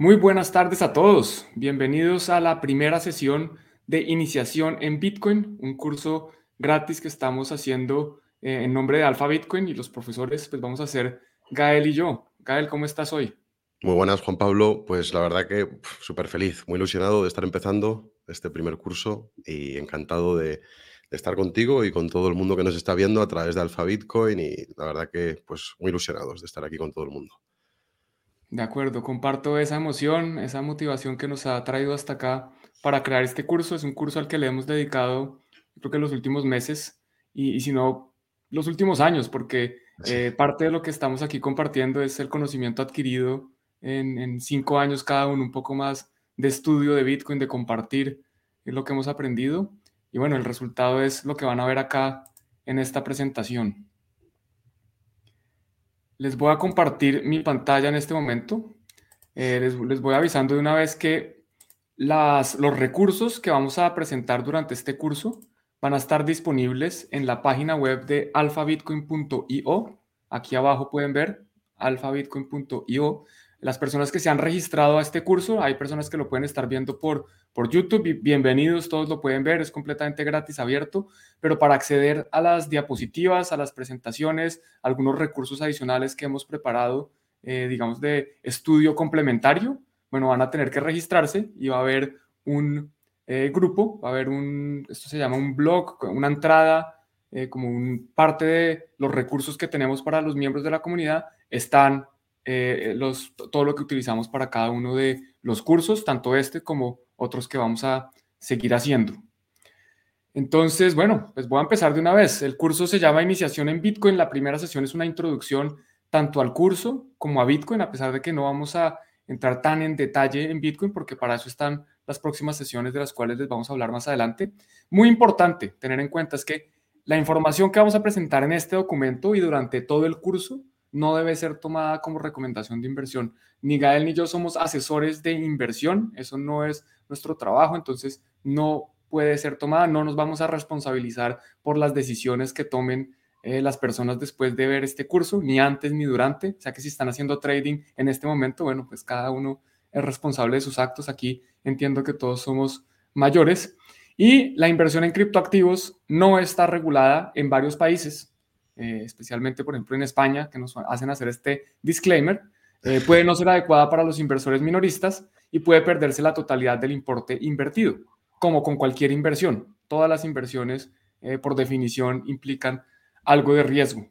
Muy buenas tardes a todos. Bienvenidos a la primera sesión de iniciación en Bitcoin, un curso gratis que estamos haciendo eh, en nombre de Alfa Bitcoin y los profesores, pues vamos a hacer Gael y yo. Gael, ¿cómo estás hoy? Muy buenas, Juan Pablo. Pues la verdad que súper feliz, muy ilusionado de estar empezando este primer curso y encantado de, estar contigo y con todo el mundo que nos está viendo a través de Alfa Bitcoin y la verdad que pues muy ilusionados de estar aquí con todo el mundo. De acuerdo, comparto esa emoción, esa motivación que nos ha traído hasta acá para crear este curso. Es un curso al que le hemos dedicado, creo que los últimos meses y, y si no, los últimos años, porque eh, parte de lo que estamos aquí compartiendo es el conocimiento adquirido en, en, cinco años cada uno, un poco más de estudio de Bitcoin, de compartir lo que hemos aprendido. Y bueno, el resultado es lo que van a ver acá en esta presentación. Les voy a compartir mi pantalla en este momento. Eh, les, les, voy avisando de una vez que las, los recursos que vamos a presentar durante este curso van a estar disponibles en la página web de alfabitcoin.io. Aquí abajo pueden ver alfabitcoin.io las personas que se han registrado a este curso, hay personas que lo pueden estar viendo por, por YouTube, bienvenidos, todos lo pueden ver, es completamente gratis, abierto, pero para acceder a las diapositivas, a las presentaciones, algunos recursos adicionales que hemos preparado, eh, digamos, de estudio complementario, bueno, van a tener que registrarse y va a haber un eh, grupo, va a haber un, esto se llama un blog, una entrada, eh, como un, parte de los recursos que tenemos para los miembros de la comunidad, están eh, todo lo que utilizamos para cada uno de los cursos, tanto este como otros que vamos a seguir haciendo. Entonces, bueno, pues voy a empezar de una vez. El curso se llama Iniciación en Bitcoin. La primera sesión es una introducción tanto al curso como a Bitcoin, a pesar de que no vamos a entrar tan en detalle en Bitcoin, porque para eso están las próximas sesiones de las cuales les vamos a hablar más adelante. Muy importante tener en cuenta es que la información que vamos a presentar en este documento y durante todo el curso no debe ser tomada como recomendación de inversión. Ni Gael ni yo somos asesores de inversión, eso no es nuestro trabajo, entonces no puede ser tomada, no nos vamos a responsabilizar por las decisiones que tomen eh, las personas después de ver este curso, ni antes ni durante, o sea que si están haciendo trading en este momento, bueno, pues cada uno es responsable de sus actos, aquí entiendo que todos somos mayores, y la inversión en criptoactivos no está regulada en varios países, eh, especialmente por ejemplo en España, que nos hacen hacer este disclaimer, eh, puede no ser adecuada para los inversores minoristas y puede perderse la totalidad del importe invertido, como con cualquier inversión. Todas las inversiones, eh, por definición, implican algo de riesgo.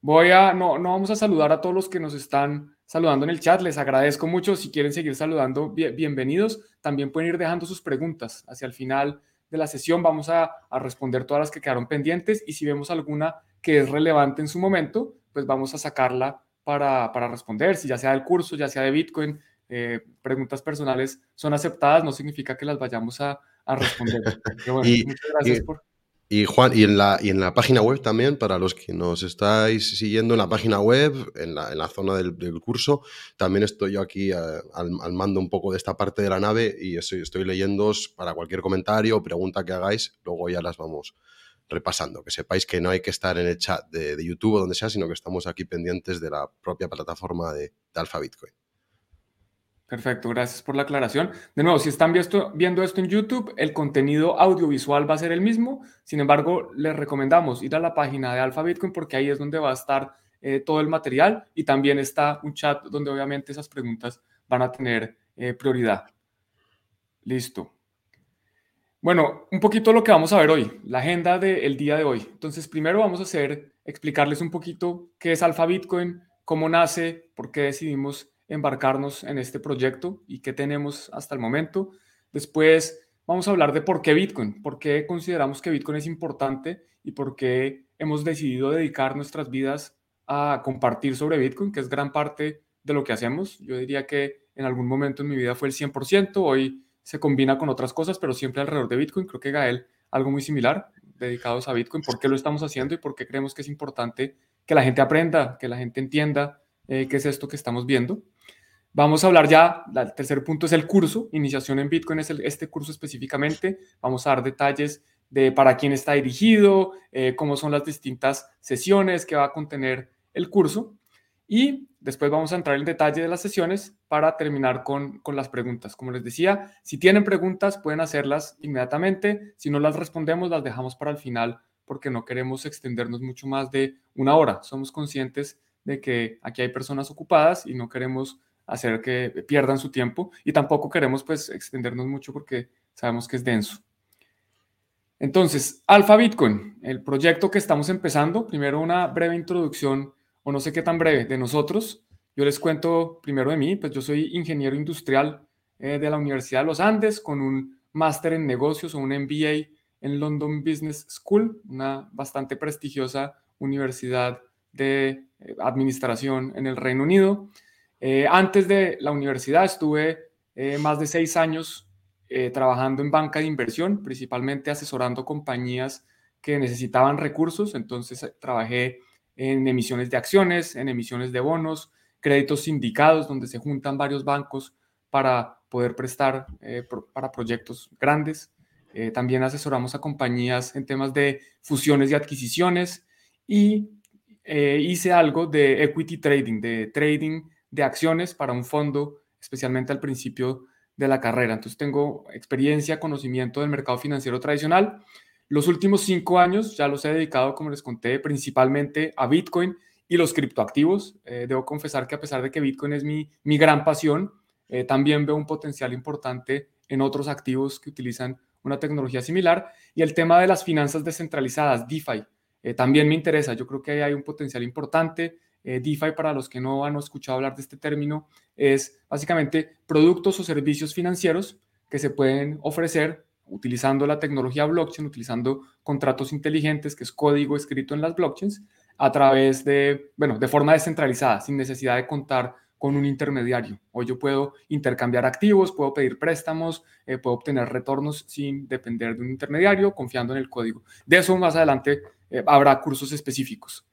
Voy a, no, no vamos a saludar a todos los que nos están saludando en el chat, les agradezco mucho. Si quieren seguir saludando, bienvenidos. También pueden ir dejando sus preguntas. Hacia el final de la sesión vamos a, a responder todas las que quedaron pendientes y si vemos alguna que es relevante en su momento, pues vamos a sacarla para, para responder, si ya sea del curso, ya sea de Bitcoin, eh, preguntas personales son aceptadas, no significa que las vayamos a, a responder. Bueno, y, muchas gracias y, por... Y Juan, y en, la, y en la página web también, para los que nos estáis siguiendo en la página web, en la, en la zona del, del, curso, también estoy yo aquí uh, al, al, mando un poco de esta parte de la nave y estoy, estoy leyéndoos para cualquier comentario o pregunta que hagáis, luego ya las vamos, repasando. Que sepáis que no hay que estar en el chat de, de, YouTube o donde sea, sino que estamos aquí pendientes de la propia plataforma de, de Alpha Bitcoin. Perfecto, gracias por la aclaración. De nuevo, si están viendo, esto en YouTube, el contenido audiovisual va a ser el mismo. Sin embargo, les recomendamos ir a la página de Alpha Bitcoin porque ahí es donde va a estar eh, todo el material y también está un chat donde obviamente esas preguntas van a tener eh, prioridad. Listo. Bueno, un poquito lo que vamos a ver hoy, la agenda del día de hoy. Entonces, primero vamos a hacer, explicarles un poquito qué es Alpha Bitcoin, cómo nace, por qué decidimos embarcarnos en este proyecto y qué tenemos hasta el momento. Después vamos a hablar de por qué Bitcoin, por qué consideramos que Bitcoin es importante y por qué hemos decidido dedicar nuestras vidas a compartir sobre Bitcoin, que es gran parte de lo que hacemos. Yo diría que en algún momento en mi vida fue el 100%, hoy se combina con otras cosas, pero siempre alrededor de Bitcoin. Creo que Gael, algo muy similar, dedicados a Bitcoin, por qué lo estamos haciendo y por qué creemos que es importante que la gente aprenda, que la gente entienda eh, qué es esto que estamos viendo. Vamos a hablar ya, el tercer punto es el curso, iniciación en Bitcoin es el, este curso específicamente. Vamos a dar detalles de para quién está dirigido, eh, cómo son las distintas sesiones que va a contener el curso. y después vamos a entrar en detalle de las sesiones para terminar con, con, las preguntas. Como les decía, si tienen preguntas pueden hacerlas inmediatamente, si no las respondemos las dejamos para el final porque no queremos extendernos mucho más de una hora. Somos conscientes de que aquí hay personas ocupadas y no queremos hacer que pierdan su tiempo y tampoco queremos pues extendernos mucho porque sabemos que es denso. Entonces, Alpha Bitcoin, el proyecto que estamos empezando, primero una breve introducción o no sé qué tan breve de nosotros. Yo les cuento primero de mí, pues yo soy ingeniero industrial eh, de la Universidad de los Andes con un máster en negocios o un MBA en London Business School, una bastante prestigiosa universidad de administración en el Reino Unido. Eh, antes de la universidad estuve eh, más de seis años trabajando en banca de inversión, principalmente asesorando compañías que necesitaban recursos. Entonces trabajé en emisiones de acciones, en emisiones de bonos, créditos sindicados, donde se juntan varios bancos para poder prestar para proyectos grandes. también asesoramos a compañías en temas de fusiones y adquisiciones y hice algo de equity trading, de trading de acciones para un fondo, especialmente al principio de la carrera. Entonces tengo experiencia, conocimiento del mercado financiero tradicional. Los últimos cinco años ya los he dedicado, como les conté, principalmente a Bitcoin y los criptoactivos. Eh, debo confesar que a pesar de que Bitcoin es mi, mi gran pasión, eh, también veo un potencial importante en otros activos que utilizan una tecnología similar. Y el tema de las finanzas descentralizadas, DeFi, eh, también me interesa. Yo creo que hay un potencial importante. Eh, DeFi, para los que no han escuchado hablar de este término, es básicamente productos o servicios financieros que se pueden ofrecer utilizando la tecnología blockchain, utilizando contratos inteligentes, que es código escrito en las blockchains, a través de, bueno, de forma descentralizada, sin necesidad de contar con un intermediario. Hoy yo puedo intercambiar activos, puedo pedir préstamos, eh, puedo obtener retornos sin depender de un intermediario, confiando en el código. De eso más adelante eh, habrá cursos específicos.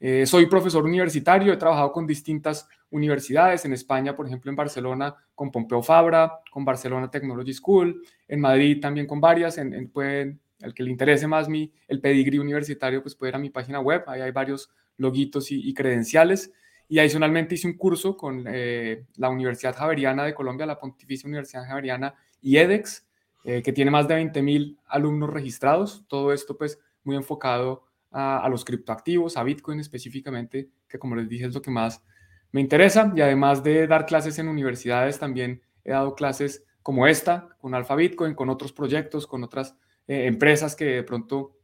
Eh, soy profesor universitario, he trabajado con distintas universidades, en España, por ejemplo, en Barcelona, con Pompeo Fabra, con Barcelona Technology School, en Madrid también con varias, en, pueden, el que le interese más mi, el pedigrí universitario, pues puede ir a mi página web, ahí hay varios logitos y, credenciales. Y adicionalmente hice un curso con eh, la Universidad Javeriana de Colombia, la Pontificia Universidad Javeriana y edX, eh, que tiene más de 20.000 alumnos registrados. Todo esto pues muy enfocado a, los criptoactivos, a Bitcoin específicamente, que como les dije es lo que más me interesa. Y además de dar clases en universidades, también he dado clases como esta, con Alfa Bitcoin, con otros proyectos, con otras eh, empresas que de pronto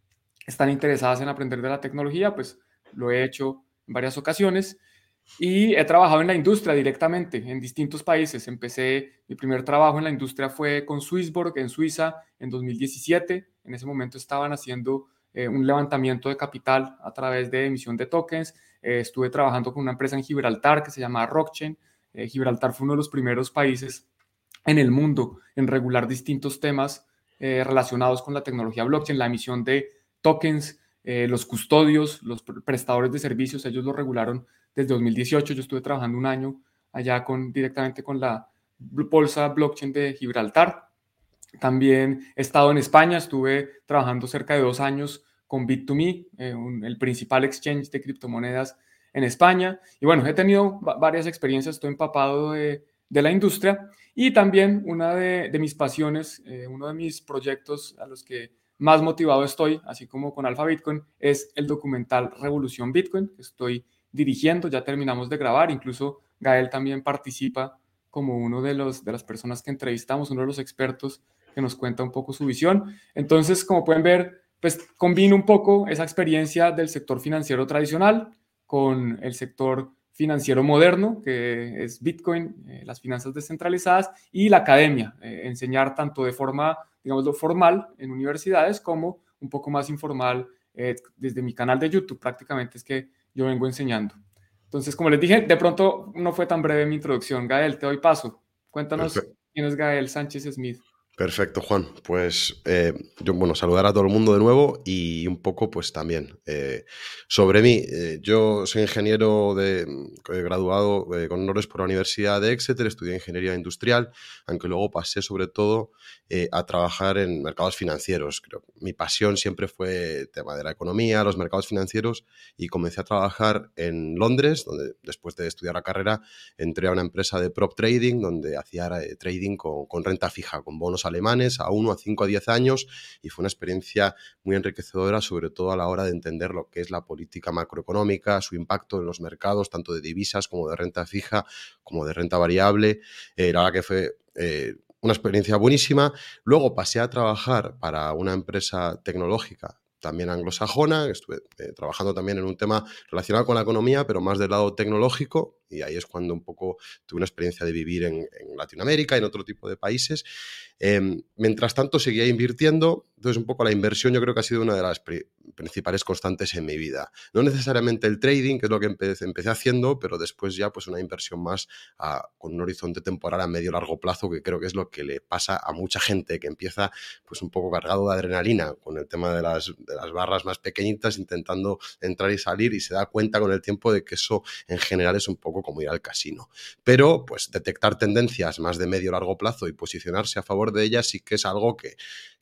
están interesadas en aprender de la tecnología, pues lo he hecho en varias ocasiones. Y he trabajado en la industria directamente en distintos países. Empecé, mi primer trabajo en la industria fue con Swissborg en Suiza en 2017. En ese momento estaban haciendo eh, un levantamiento de capital a través de emisión de tokens. Eh, estuve trabajando con una empresa en Gibraltar que se llama Rockchain. Eh, Gibraltar fue uno de los primeros países en el mundo en regular distintos temas relacionados con la tecnología blockchain, la emisión de tokens, los custodios, los prestadores de servicios, ellos lo regularon desde 2018. Yo estuve trabajando un año allá con, directamente con la bolsa blockchain de Gibraltar. También he estado en España, estuve trabajando cerca de dos años con Bit2Me, eh, el principal exchange de criptomonedas en España. Y bueno, he tenido varias experiencias, estoy empapado de, la industria y también una de, mis pasiones, eh, uno de mis proyectos a los que más motivado estoy, así como con Alpha Bitcoin, es el documental Revolución Bitcoin, que estoy dirigiendo, ya terminamos de grabar, incluso Gael también participa como uno de, los, de las personas que entrevistamos, uno de los expertos que nos cuenta un poco su visión. Entonces, como pueden ver, pues combina un poco esa experiencia del sector financiero tradicional con el sector financiero moderno, que es Bitcoin, eh, las finanzas descentralizadas, y la academia, eh, enseñar tanto de forma, digamos, formal en universidades como un poco más informal eh, desde mi canal de YouTube, prácticamente es que yo vengo enseñando. Entonces, como les dije, de pronto no fue tan breve mi introducción. Gael, te doy paso. Cuéntanos quién es Gael Sánchez Smith. Perfecto, Juan. Pues eh, yo, bueno, saludar a todo el mundo de nuevo y un poco, pues también eh, sobre mí. Eh, yo soy ingeniero de, graduado con honores por la Universidad de Exeter, estudié ingeniería industrial, aunque luego pasé sobre todo a trabajar en mercados financieros. Creo mi pasión siempre fue el tema de la economía, los mercados financieros y comencé a trabajar en Londres, donde después de estudiar la carrera entré a una empresa de prop trading, donde hacía trading con, con renta fija, con bonos alemanes a 1, a 5, a 10 años y fue una experiencia muy enriquecedora, sobre todo a la hora de entender lo que es la política macroeconómica, su impacto en los mercados, tanto de divisas como de renta fija, como de renta variable. Eh, la verdad que fue... Eh, una experiencia buenísima. Luego pasé a trabajar para una empresa tecnológica también anglosajona, estuve eh, trabajando también en un tema relacionado con la economía, pero más del lado tecnológico, y ahí es cuando un poco tuve una experiencia de vivir en, Latinoamérica, en otro tipo de países. Em, mientras tanto, seguía invirtiendo, entonces un poco la inversión yo creo que ha sido una de las principales constantes en mi vida. No necesariamente el trading, que es lo que empecé, empecé haciendo, pero después ya pues una inversión más con un horizonte temporal a medio largo plazo, que creo que es lo que le pasa a mucha gente que empieza pues un poco cargado de adrenalina con el tema de las, de las barras más pequeñitas, intentando entrar y salir y se da cuenta con el tiempo de que eso en general es un poco como ir al casino. Pero pues detectar tendencias más de medio largo plazo y posicionarse a favor de ellas sí que es algo que,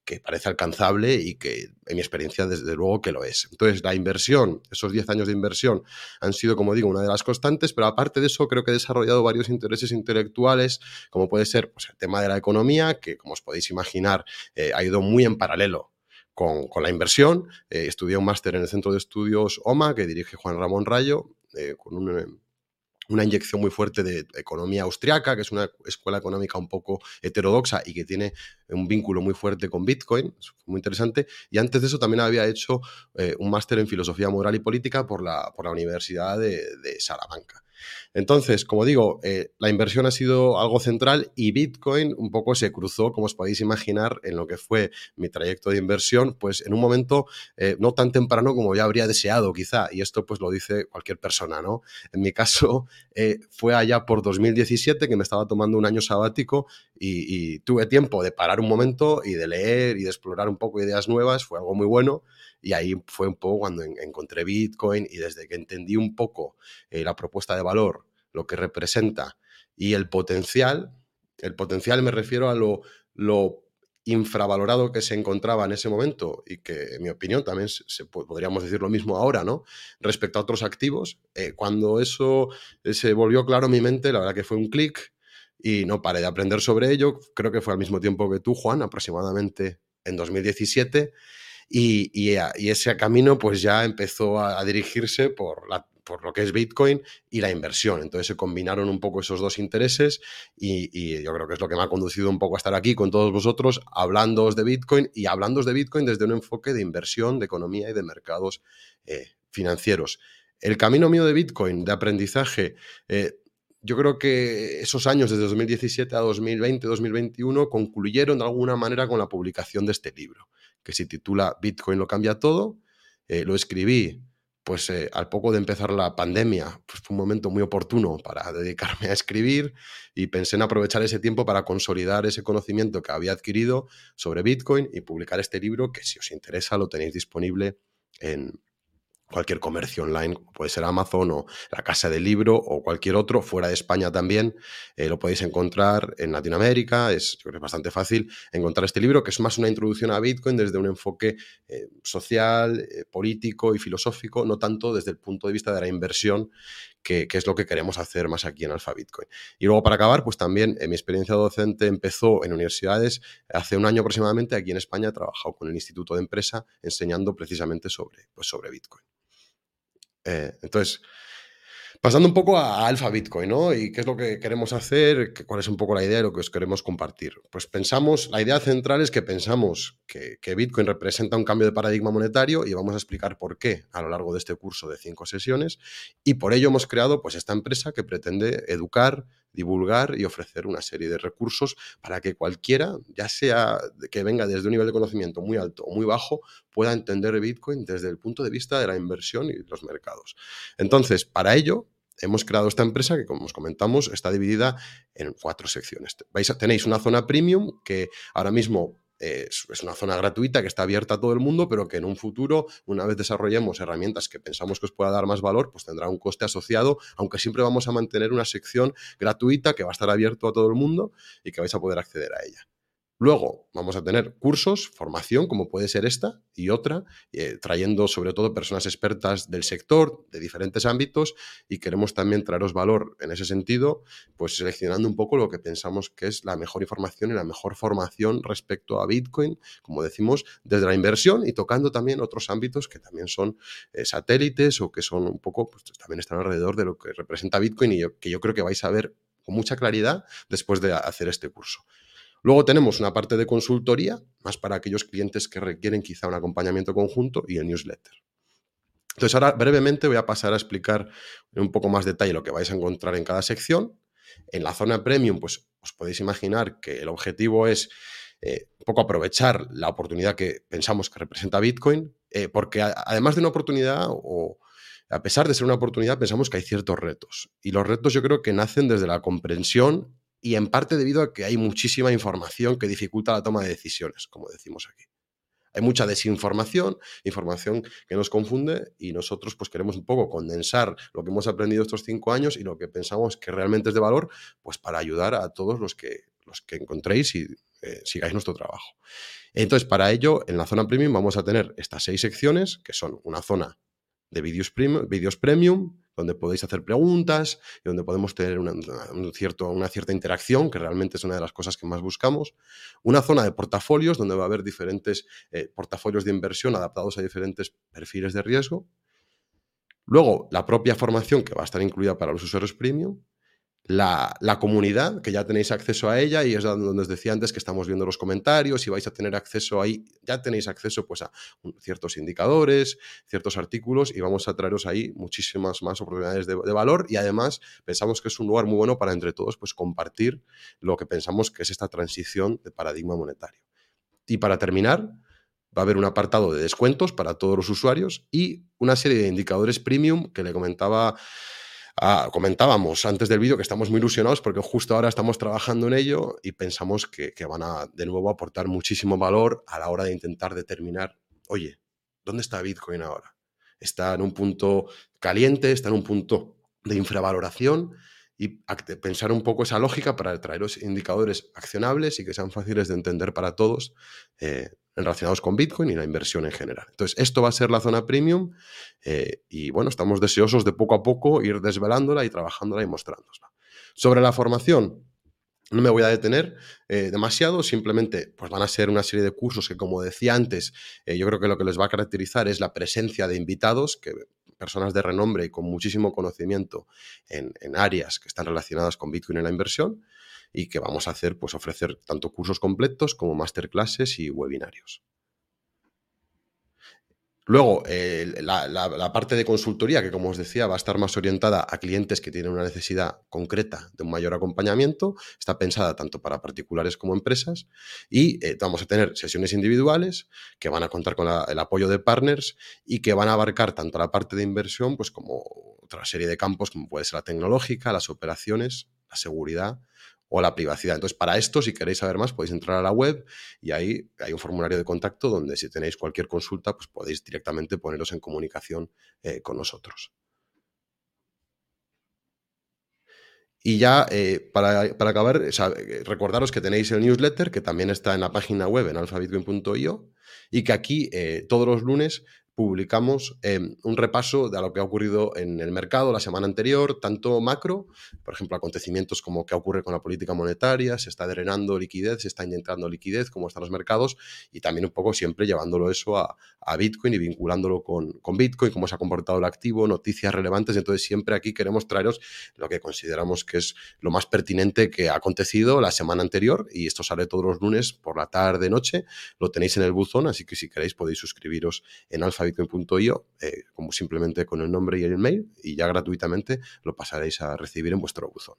que parece alcanzable y que en mi experiencia desde luego que lo es. Entonces la inversión, esos 10 años de inversión han sido, como digo, una de las constantes, pero aparte de eso creo que he desarrollado varios intereses intelectuales, como puede ser pues, el tema de la economía, que como os podéis imaginar eh, ha ido muy en paralelo con, la inversión. Eh, estudié un máster en el Centro de Estudios OMA que dirige Juan Ramón Rayo, eh, con un una inyección muy fuerte de economía austriaca, que es una escuela económica un poco heterodoxa y que tiene un vínculo muy fuerte con Bitcoin, muy interesante. Y antes de eso también había hecho eh, un máster en filosofía moral y política por la, por la Universidad de Salamanca. Entonces, como digo, eh, la inversión ha sido algo central y Bitcoin un poco se cruzó, como os podéis imaginar, en lo que fue mi trayecto de inversión, pues en un momento eh, no tan temprano como yo habría deseado, quizá, y esto pues lo dice cualquier persona, ¿no? En mi caso, fue allá por 2017 que me estaba tomando un año sabático y tuve tiempo de parar un momento y de leer y de explorar un poco ideas nuevas, fue algo muy bueno. Y ahí fue un poco cuando encontré Bitcoin y desde que entendí un poco eh, la propuesta de valor, lo que representa y el potencial, el potencial me refiero a lo, lo infravalorado que se encontraba en ese momento y que, en mi opinión, también podríamos decir lo mismo ahora, ¿no? Respecto a otros activos, eh, cuando eso eh, se volvió claro en mi mente, la verdad que fue un clic y no paré de aprender sobre ello. Creo que fue al mismo tiempo que tú, Juan, aproximadamente en 2017. Y, ese camino pues ya empezó a, dirigirse por, por lo que es Bitcoin y la inversión. Entonces se combinaron un poco esos dos intereses y, yo creo que es lo que me ha conducido un poco a estar aquí con todos vosotros, hablando de Bitcoin y hablando de Bitcoin desde un enfoque de inversión, de economía y de mercados eh, financieros. El camino mío de Bitcoin, de aprendizaje, eh, yo creo que esos años, desde 2017 a 2020, 2021, concluyeron de alguna manera con la publicación de este libro que se titula Bitcoin lo cambia todo. Eh, lo escribí pues eh, al poco de empezar la pandemia, pues fue un momento muy oportuno para dedicarme a escribir y pensé en aprovechar ese tiempo para consolidar ese conocimiento que había adquirido sobre Bitcoin y publicar este libro que si os interesa lo tenéis disponible en, cualquier comercio online, puede ser Amazon o la Casa del Libro o cualquier otro, fuera de España también, eh, lo podéis encontrar en Latinoamérica, es, yo creo bastante fácil encontrar este libro, que es más una introducción a Bitcoin desde un enfoque eh, social, eh, político y filosófico, no tanto desde el punto de vista de la inversión, que, es lo que queremos hacer más aquí en Alfa Bitcoin. Y luego para acabar, pues también mi experiencia docente empezó en universidades hace un año aproximadamente, aquí en España he trabajado con el Instituto de Empresa enseñando precisamente sobre, pues sobre Bitcoin. Eh, entonces, pasando un poco a, Alfa Bitcoin, ¿no? Y qué es lo que queremos hacer, cuál es un poco la idea de lo que os queremos compartir. Pues pensamos, la idea central es que pensamos que, que, Bitcoin representa un cambio de paradigma monetario y vamos a explicar por qué a lo largo de este curso de cinco sesiones. Y por ello hemos creado pues esta empresa que pretende educar, divulgar y ofrecer una serie de recursos para que cualquiera, ya sea que venga desde un nivel de conocimiento muy alto o muy bajo, pueda entender Bitcoin desde el punto de vista de la inversión y los mercados. Entonces, para ello, hemos creado esta empresa que, como os comentamos, está dividida en cuatro secciones. Tenéis una zona premium que ahora mismo es, una zona gratuita que está abierta a todo el mundo, pero que en un futuro, una vez desarrollemos herramientas que pensamos que os pueda dar más valor, pues tendrá un coste asociado, aunque siempre vamos a mantener una sección gratuita que va a estar abierto a todo el mundo y que vais a poder acceder a ella. Luego vamos a tener cursos, formación, como puede ser esta y otra, eh, trayendo sobre todo personas expertas del sector, de diferentes ámbitos, y queremos también traeros valor en ese sentido, pues seleccionando un poco lo que pensamos que es la mejor información y la mejor formación respecto a Bitcoin, como decimos, desde la inversión y tocando también otros ámbitos que también son eh, satélites o que son un poco, pues también están alrededor de lo que representa Bitcoin y que yo creo que vais a ver con mucha claridad después de hacer este curso. Luego tenemos una parte de consultoría, más para aquellos clientes que requieren quizá un acompañamiento conjunto y el newsletter. Entonces ahora brevemente voy a pasar a explicar en un poco más detalle lo que vais a encontrar en cada sección. En la zona premium, pues os podéis imaginar que el objetivo es eh, un poco aprovechar la oportunidad que pensamos que representa Bitcoin, eh, porque además de una oportunidad o a pesar de ser una oportunidad, pensamos que hay ciertos retos. Y los retos yo creo que nacen desde la comprensión y en parte debido a que hay muchísima información que dificulta la toma de decisiones, como decimos aquí. Hay mucha desinformación, información que nos confunde y nosotros pues queremos un poco condensar lo que hemos aprendido estos cinco años y lo que pensamos que realmente es de valor, pues para ayudar a todos los que, los que encontréis y eh, sigáis nuestro trabajo. Entonces, para ello, en la zona premium vamos a tener estas seis secciones, que son una zona de vídeos premium, premium donde podéis hacer preguntas y donde podemos tener una, una cierta interacción, que realmente es una de las cosas que más buscamos. Una zona de portafolios, donde va a haber diferentes eh, portafolios de inversión adaptados a diferentes perfiles de riesgo. Luego, la propia formación que va a estar incluida para los usuarios premium la, comunidad, que ya tenéis acceso a ella y es donde os decía antes que estamos viendo los comentarios y vais a tener acceso ahí, ya tenéis acceso pues a ciertos indicadores, ciertos artículos y vamos a traeros ahí muchísimas más oportunidades de, valor y además pensamos que es un lugar muy bueno para entre todos pues compartir lo que pensamos que es esta transición de paradigma monetario. Y para terminar, va a haber un apartado de descuentos para todos los usuarios y una serie de indicadores premium que le comentaba Ah, comentábamos antes del vídeo que estamos muy ilusionados porque justo ahora estamos trabajando en ello y pensamos que, van a de nuevo aportar muchísimo valor a la hora de intentar determinar, oye, ¿dónde está Bitcoin ahora? ¿Está en un punto caliente? ¿Está en un punto de infravaloración? Y pensar un poco esa lógica para traeros indicadores accionables y que sean fáciles de entender para todos eh, relacionados con Bitcoin y la inversión en general. Entonces, esto va a ser la zona premium eh, y bueno, estamos deseosos de poco a poco ir desvelándola y trabajándola y mostrándola. Sobre la formación, no me voy a detener eh, demasiado, simplemente pues van a ser una serie de cursos que, como decía antes, eh, yo creo que lo que les va a caracterizar es la presencia de invitados, que personas de renombre y con muchísimo conocimiento en, en áreas que están relacionadas con Bitcoin y la inversión y que vamos a hacer, pues ofrecer tanto cursos completos como masterclasses y webinarios. Luego, eh, la, parte de consultoría, que como os decía, va a estar más orientada a clientes que tienen una necesidad concreta de un mayor acompañamiento, está pensada tanto para particulares como empresas y eh, vamos a tener sesiones individuales que van a contar con el apoyo de partners y que van a abarcar tanto la parte de inversión pues como otra serie de campos como puede ser la tecnológica, las operaciones, la seguridad o la privacidad. Entonces, para esto, si queréis saber más, podéis entrar a la web y ahí hay un formulario de contacto donde si tenéis cualquier consulta, pues podéis directamente poneros en comunicación eh, con nosotros. Y ya, eh, para, acabar, eh, recordaros que tenéis el newsletter, que también está en la página web en alphabitcoin.io, y que aquí todos los lunes publicamos em, un repaso de lo que ha ocurrido en el mercado la semana anterior, tanto macro, por ejemplo, acontecimientos como qué ocurre con la política monetaria, se está drenando liquidez, se está inyectando liquidez, cómo están los mercados, y también un poco siempre llevándolo eso a, Bitcoin y vinculándolo con, con, Bitcoin, cómo se ha comportado el activo, noticias relevantes. Entonces, siempre aquí queremos traeros lo que consideramos que es lo más pertinente que ha acontecido la semana anterior, y esto sale todos los lunes por la tarde, noche, lo tenéis en el buzón, así que si queréis podéis suscribiros en alfa bitcoin.io, eh, como simplemente con el nombre y el email, y ya gratuitamente lo pasaréis a recibir en vuestro buzón.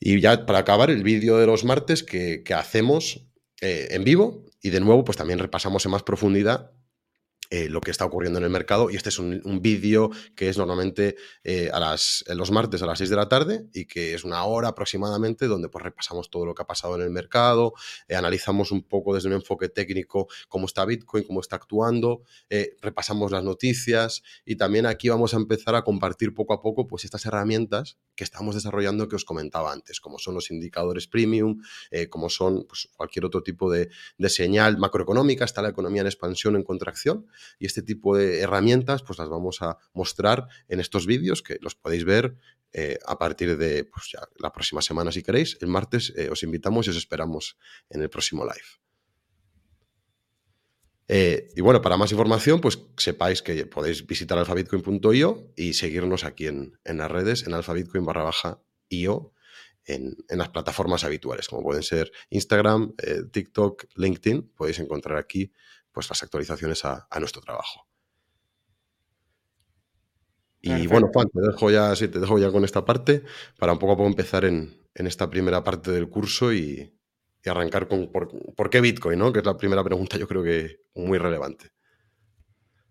Y ya para acabar, el vídeo de los martes que, hacemos eh, en vivo, y de nuevo, pues también repasamos en más profundidad eh, lo que está ocurriendo en el mercado. Y este es un, vídeo que es normalmente eh, a las, los martes a las 6 de la tarde y que es una hora aproximadamente donde pues repasamos todo lo que ha pasado en el mercado, eh, analizamos un poco desde un enfoque técnico cómo está Bitcoin, cómo está actuando, repasamos las noticias y también aquí vamos a empezar a compartir poco a poco pues estas herramientas que estamos desarrollando que os comentaba antes, como son los indicadores premium, como son pues, cualquier otro tipo de, de señal macroeconómica, está la economía en expansión, en contracción y este tipo de herramientas pues las vamos a mostrar en estos vídeos que los podéis ver eh, a partir de pues, la próxima semana si queréis. El martes eh, os invitamos y os esperamos en el próximo live. Eh, y bueno, para más información, pues sepáis que podéis visitar alfabitcoin.io y seguirnos aquí en, las redes, en alfabitcoin barra baja io, en, las plataformas habituales, como pueden ser Instagram, TikTok, LinkedIn. Podéis encontrar aquí pues, las actualizaciones a, nuestro trabajo. Y bueno, Juan, te dejo, ya, te dejo ya con esta parte para un poco a poco empezar en, esta primera parte del curso y, arrancar con por, qué Bitcoin, ¿no? Que es la primera pregunta, yo creo que muy relevante.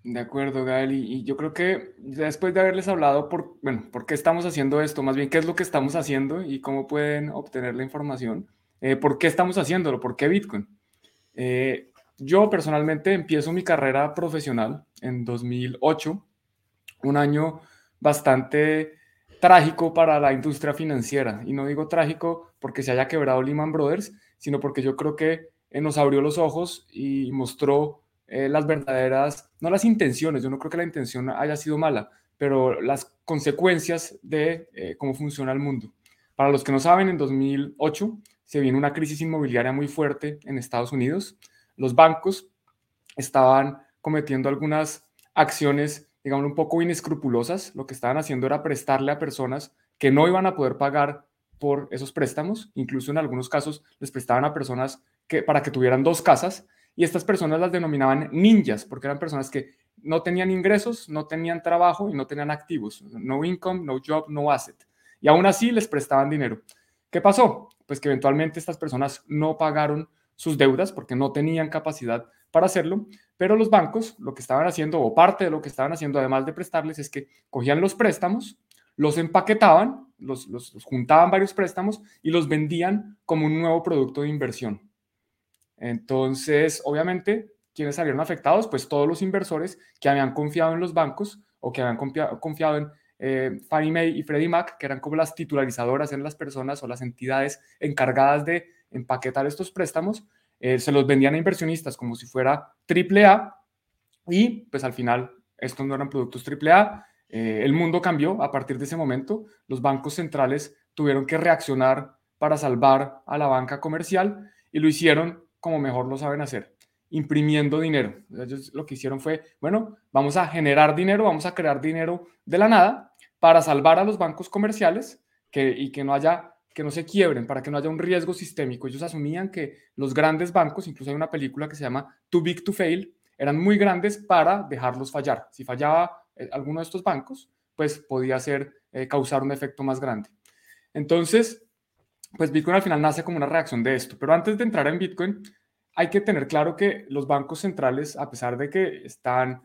De acuerdo, Gael. Y, yo creo que después de haberles hablado por, bueno, por qué estamos haciendo esto, más bien qué es lo que estamos haciendo y cómo pueden obtener la información, eh, por qué estamos haciéndolo, por qué Bitcoin. Eh, yo personalmente empiezo mi carrera profesional en 2008, un año bastante trágico para la industria financiera. Y no digo trágico porque se haya quebrado Lehman Brothers, sino porque yo creo que eh, nos abrió los ojos y mostró eh, las verdaderas, no las intenciones, yo no creo que la intención haya sido mala, pero las consecuencias de eh, cómo funciona el mundo. Para los que no saben, en 2008 se vino una crisis inmobiliaria muy fuerte en Estados Unidos los bancos estaban cometiendo algunas acciones, digamos, un poco inescrupulosas. Lo que estaban haciendo era prestarle a personas que no iban a poder pagar por esos préstamos. Incluso en algunos casos les prestaban a personas que, para que tuvieran dos casas y estas personas las denominaban ninjas porque eran personas que no tenían ingresos, no tenían trabajo y no tenían activos. No income, no job, no asset. Y aún así les prestaban dinero. ¿Qué pasó? Pues que eventualmente estas personas no pagaron sus deudas porque no tenían capacidad para hacerlo, pero los bancos lo que estaban haciendo, o parte de lo que estaban haciendo, además de prestarles, es que cogían los préstamos, los empaquetaban, los, juntaban varios préstamos y los vendían como un nuevo producto de inversión. Entonces, obviamente, ¿quiénes salieron afectados? Pues todos los inversores que habían confiado en los bancos o que habían confiado en eh, Fannie Mae y Freddie Mac, que eran como las titularizadoras en las personas o las entidades encargadas de empaquetar estos préstamos, eh, se los vendían a inversionistas como si fuera AAA y pues al final estos no eran productos AAA. Eh, el mundo cambió a partir de ese momento. Los bancos centrales tuvieron que reaccionar para salvar a la banca comercial y lo hicieron como mejor lo saben hacer, imprimiendo dinero. Ellos lo que hicieron fue, bueno, vamos a generar dinero, vamos a crear dinero de la nada para salvar a los bancos comerciales que, y que no haya que no se quiebren, para que no haya un riesgo sistémico. Ellos asumían que los grandes bancos, incluso hay una película que se llama Too Big to Fail, eran muy grandes para dejarlos fallar. Si fallaba eh, alguno de estos bancos, pues podía ser, eh, causar un efecto más grande. Entonces, pues Bitcoin al final nace como una reacción de esto. Pero antes de entrar en Bitcoin, hay que tener claro que los bancos centrales, a pesar de que están,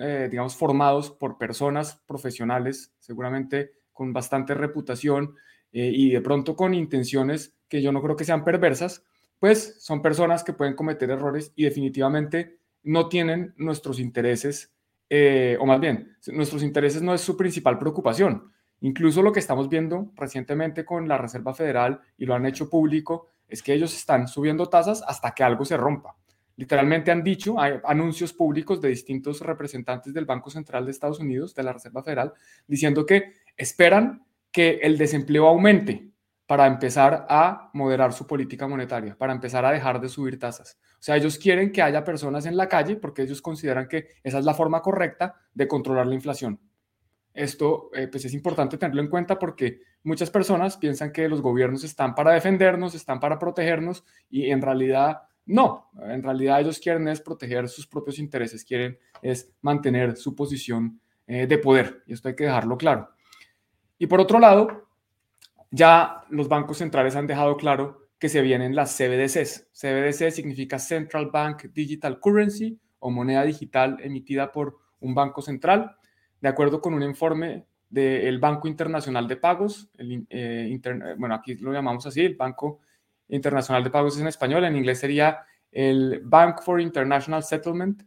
eh, digamos, formados por personas profesionales, seguramente con bastante reputación, eh, y de pronto con intenciones que yo no creo que sean perversas, pues son personas que pueden cometer errores y definitivamente no tienen nuestros intereses, eh, o más bien, nuestros intereses no es su principal preocupación. Incluso lo que estamos viendo recientemente con la Reserva Federal y lo han hecho público es que ellos están subiendo tasas hasta que algo se rompa. Literalmente han dicho, hay anuncios públicos de distintos representantes del Banco Central de Estados Unidos, de la Reserva Federal, diciendo que esperan que el desempleo aumente para empezar a moderar su política monetaria, para empezar a dejar de subir tasas. O sea, ellos quieren que haya personas en la calle porque ellos consideran que esa es la forma correcta de controlar la inflación. Esto eh, pues es importante tenerlo en cuenta porque muchas personas piensan que los gobiernos están para defendernos, están para protegernos y en realidad no, en realidad ellos quieren es proteger sus propios intereses, quieren es mantener su posición eh, de poder y esto hay que dejarlo claro. Y por otro lado, ya los bancos centrales han dejado claro que se vienen las CBDCs. CBDC significa Central Bank Digital Currency o moneda digital emitida por un banco central, de acuerdo con un informe del Banco Internacional de Pagos, el, eh, bueno, aquí lo llamamos así, el Banco Internacional de Pagos en español, en inglés sería el Bank for International Settlement.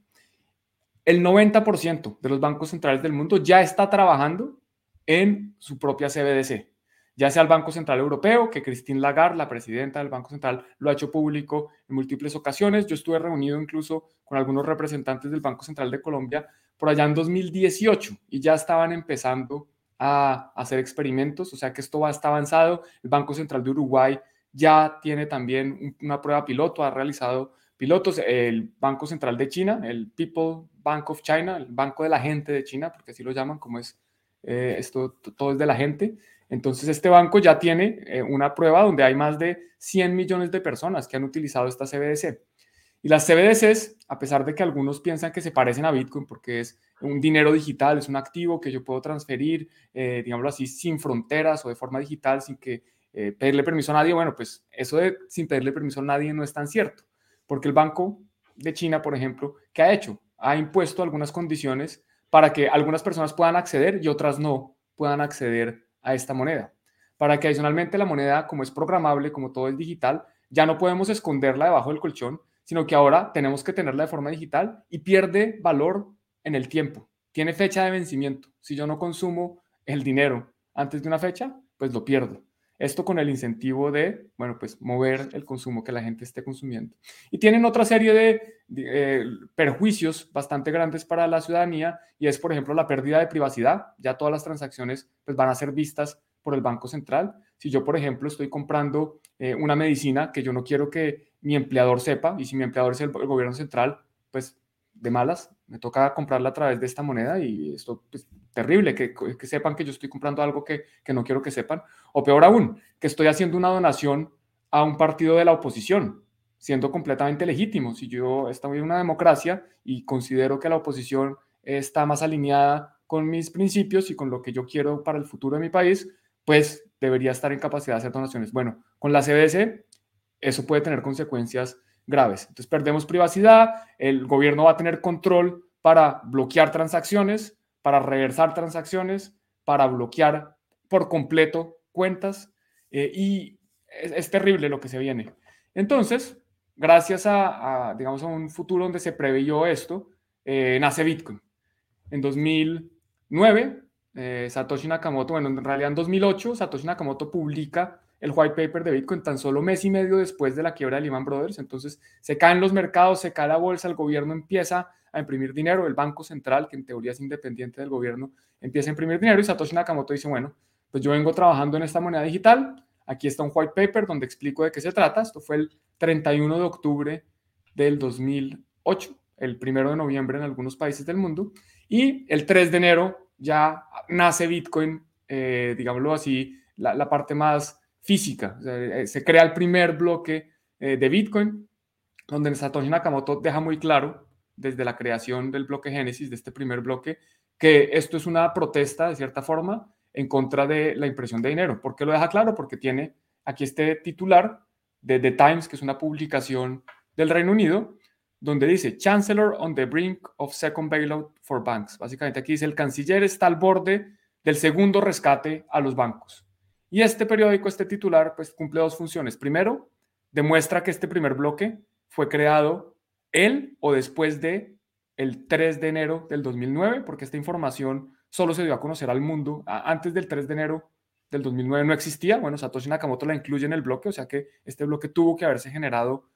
El 90% de los bancos centrales del mundo ya está trabajando en su propia CBDC, ya sea el Banco Central Europeo, que Christine Lagarde, la presidenta del Banco Central, lo ha hecho público en múltiples ocasiones. Yo estuve reunido incluso con algunos representantes del Banco Central de Colombia por allá en 2018 y ya estaban empezando a hacer experimentos, o sea que esto va, está avanzado. El Banco Central de Uruguay ya tiene también una prueba piloto, ha realizado pilotos. El Banco Central de China, el People Bank of China, el Banco de la Gente de China, porque así lo llaman, como es eh, esto, todo es de la gente. Entonces, este banco ya tiene eh, una prueba donde hay más de 100 millones de personas que han utilizado esta CBDC. Y las CBDCs, a pesar de que algunos piensan que se parecen a Bitcoin porque es un dinero digital, es un activo que yo puedo transferir, eh, digámoslo así, sin fronteras o de forma digital, sin que eh, pedirle permiso a nadie, bueno, pues eso de sin pedirle permiso a nadie no es tan cierto, porque el Banco de China, por ejemplo, ¿qué ha hecho? Ha impuesto algunas condiciones para que algunas personas puedan acceder y otras no puedan acceder a esta moneda. Para que adicionalmente la moneda, como es programable, como todo es digital, ya no podemos esconderla debajo del colchón, sino que ahora tenemos que tenerla de forma digital y pierde valor en el tiempo. Tiene fecha de vencimiento. Si yo no consumo el dinero antes de una fecha, pues lo pierdo. Esto con el incentivo de, bueno, pues mover el consumo que la gente esté consumiendo. Y tienen otra serie de, eh, perjuicios bastante grandes para la ciudadanía y es, por ejemplo, la pérdida de privacidad. Ya todas las transacciones pues, van a ser vistas por el Banco Central. Si yo, por ejemplo, estoy comprando eh, una medicina que yo no quiero que mi empleador sepa y si mi empleador es el gobierno central, pues de malas, me toca comprarla a través de esta moneda y esto es pues, terrible, que, que, sepan que yo estoy comprando algo que, que, no quiero que sepan, o peor aún, que estoy haciendo una donación a un partido de la oposición, siendo completamente legítimo. Si yo estoy en una democracia y considero que la oposición está más alineada con mis principios y con lo que yo quiero para el futuro de mi país, pues debería estar en capacidad de hacer donaciones. Bueno, con la CBS eso puede tener consecuencias graves. Entonces perdemos privacidad, el gobierno va a tener control para bloquear transacciones, para reversar transacciones, para bloquear por completo cuentas eh, y es, terrible lo que se viene. Entonces, gracias a, digamos, a un futuro donde se preveyó esto, eh, nace Bitcoin. En 2009, eh, Satoshi Nakamoto, bueno, en realidad en 2008, Satoshi Nakamoto publica el white paper de Bitcoin tan solo mes y medio después de la quiebra de Lehman Brothers. Entonces se caen los mercados, se cae la bolsa, el gobierno empieza a imprimir dinero, el Banco Central, que en teoría es independiente del gobierno, empieza a imprimir dinero y Satoshi Nakamoto dice, bueno, pues yo vengo trabajando en esta moneda digital, aquí está un white paper donde explico de qué se trata, esto fue el 31 de octubre del 2008, el 1 de noviembre en algunos países del mundo, y el 3 de enero ya nace Bitcoin, eh, digámoslo así, la, parte más física. Eh, se crea el primer bloque eh, de Bitcoin, donde Satoshi Nakamoto deja muy claro desde la creación del bloque Génesis, de este primer bloque, que esto es una protesta, de cierta forma, en contra de la impresión de dinero. ¿Por qué lo deja claro? Porque tiene aquí este titular de The Times, que es una publicación del Reino Unido, donde dice Chancellor on the brink of second bailout for banks. Básicamente aquí dice el canciller está al borde del segundo rescate a los bancos. Y este periódico, este titular, pues cumple dos funciones. Primero, demuestra que este primer bloque fue creado él o después de el 3 de enero del 2009, porque esta información solo se dio a conocer al mundo. Antes del 3 de enero del 2009 no existía. Bueno, Satoshi Nakamoto la incluye en el bloque, o sea que este bloque tuvo que haberse generado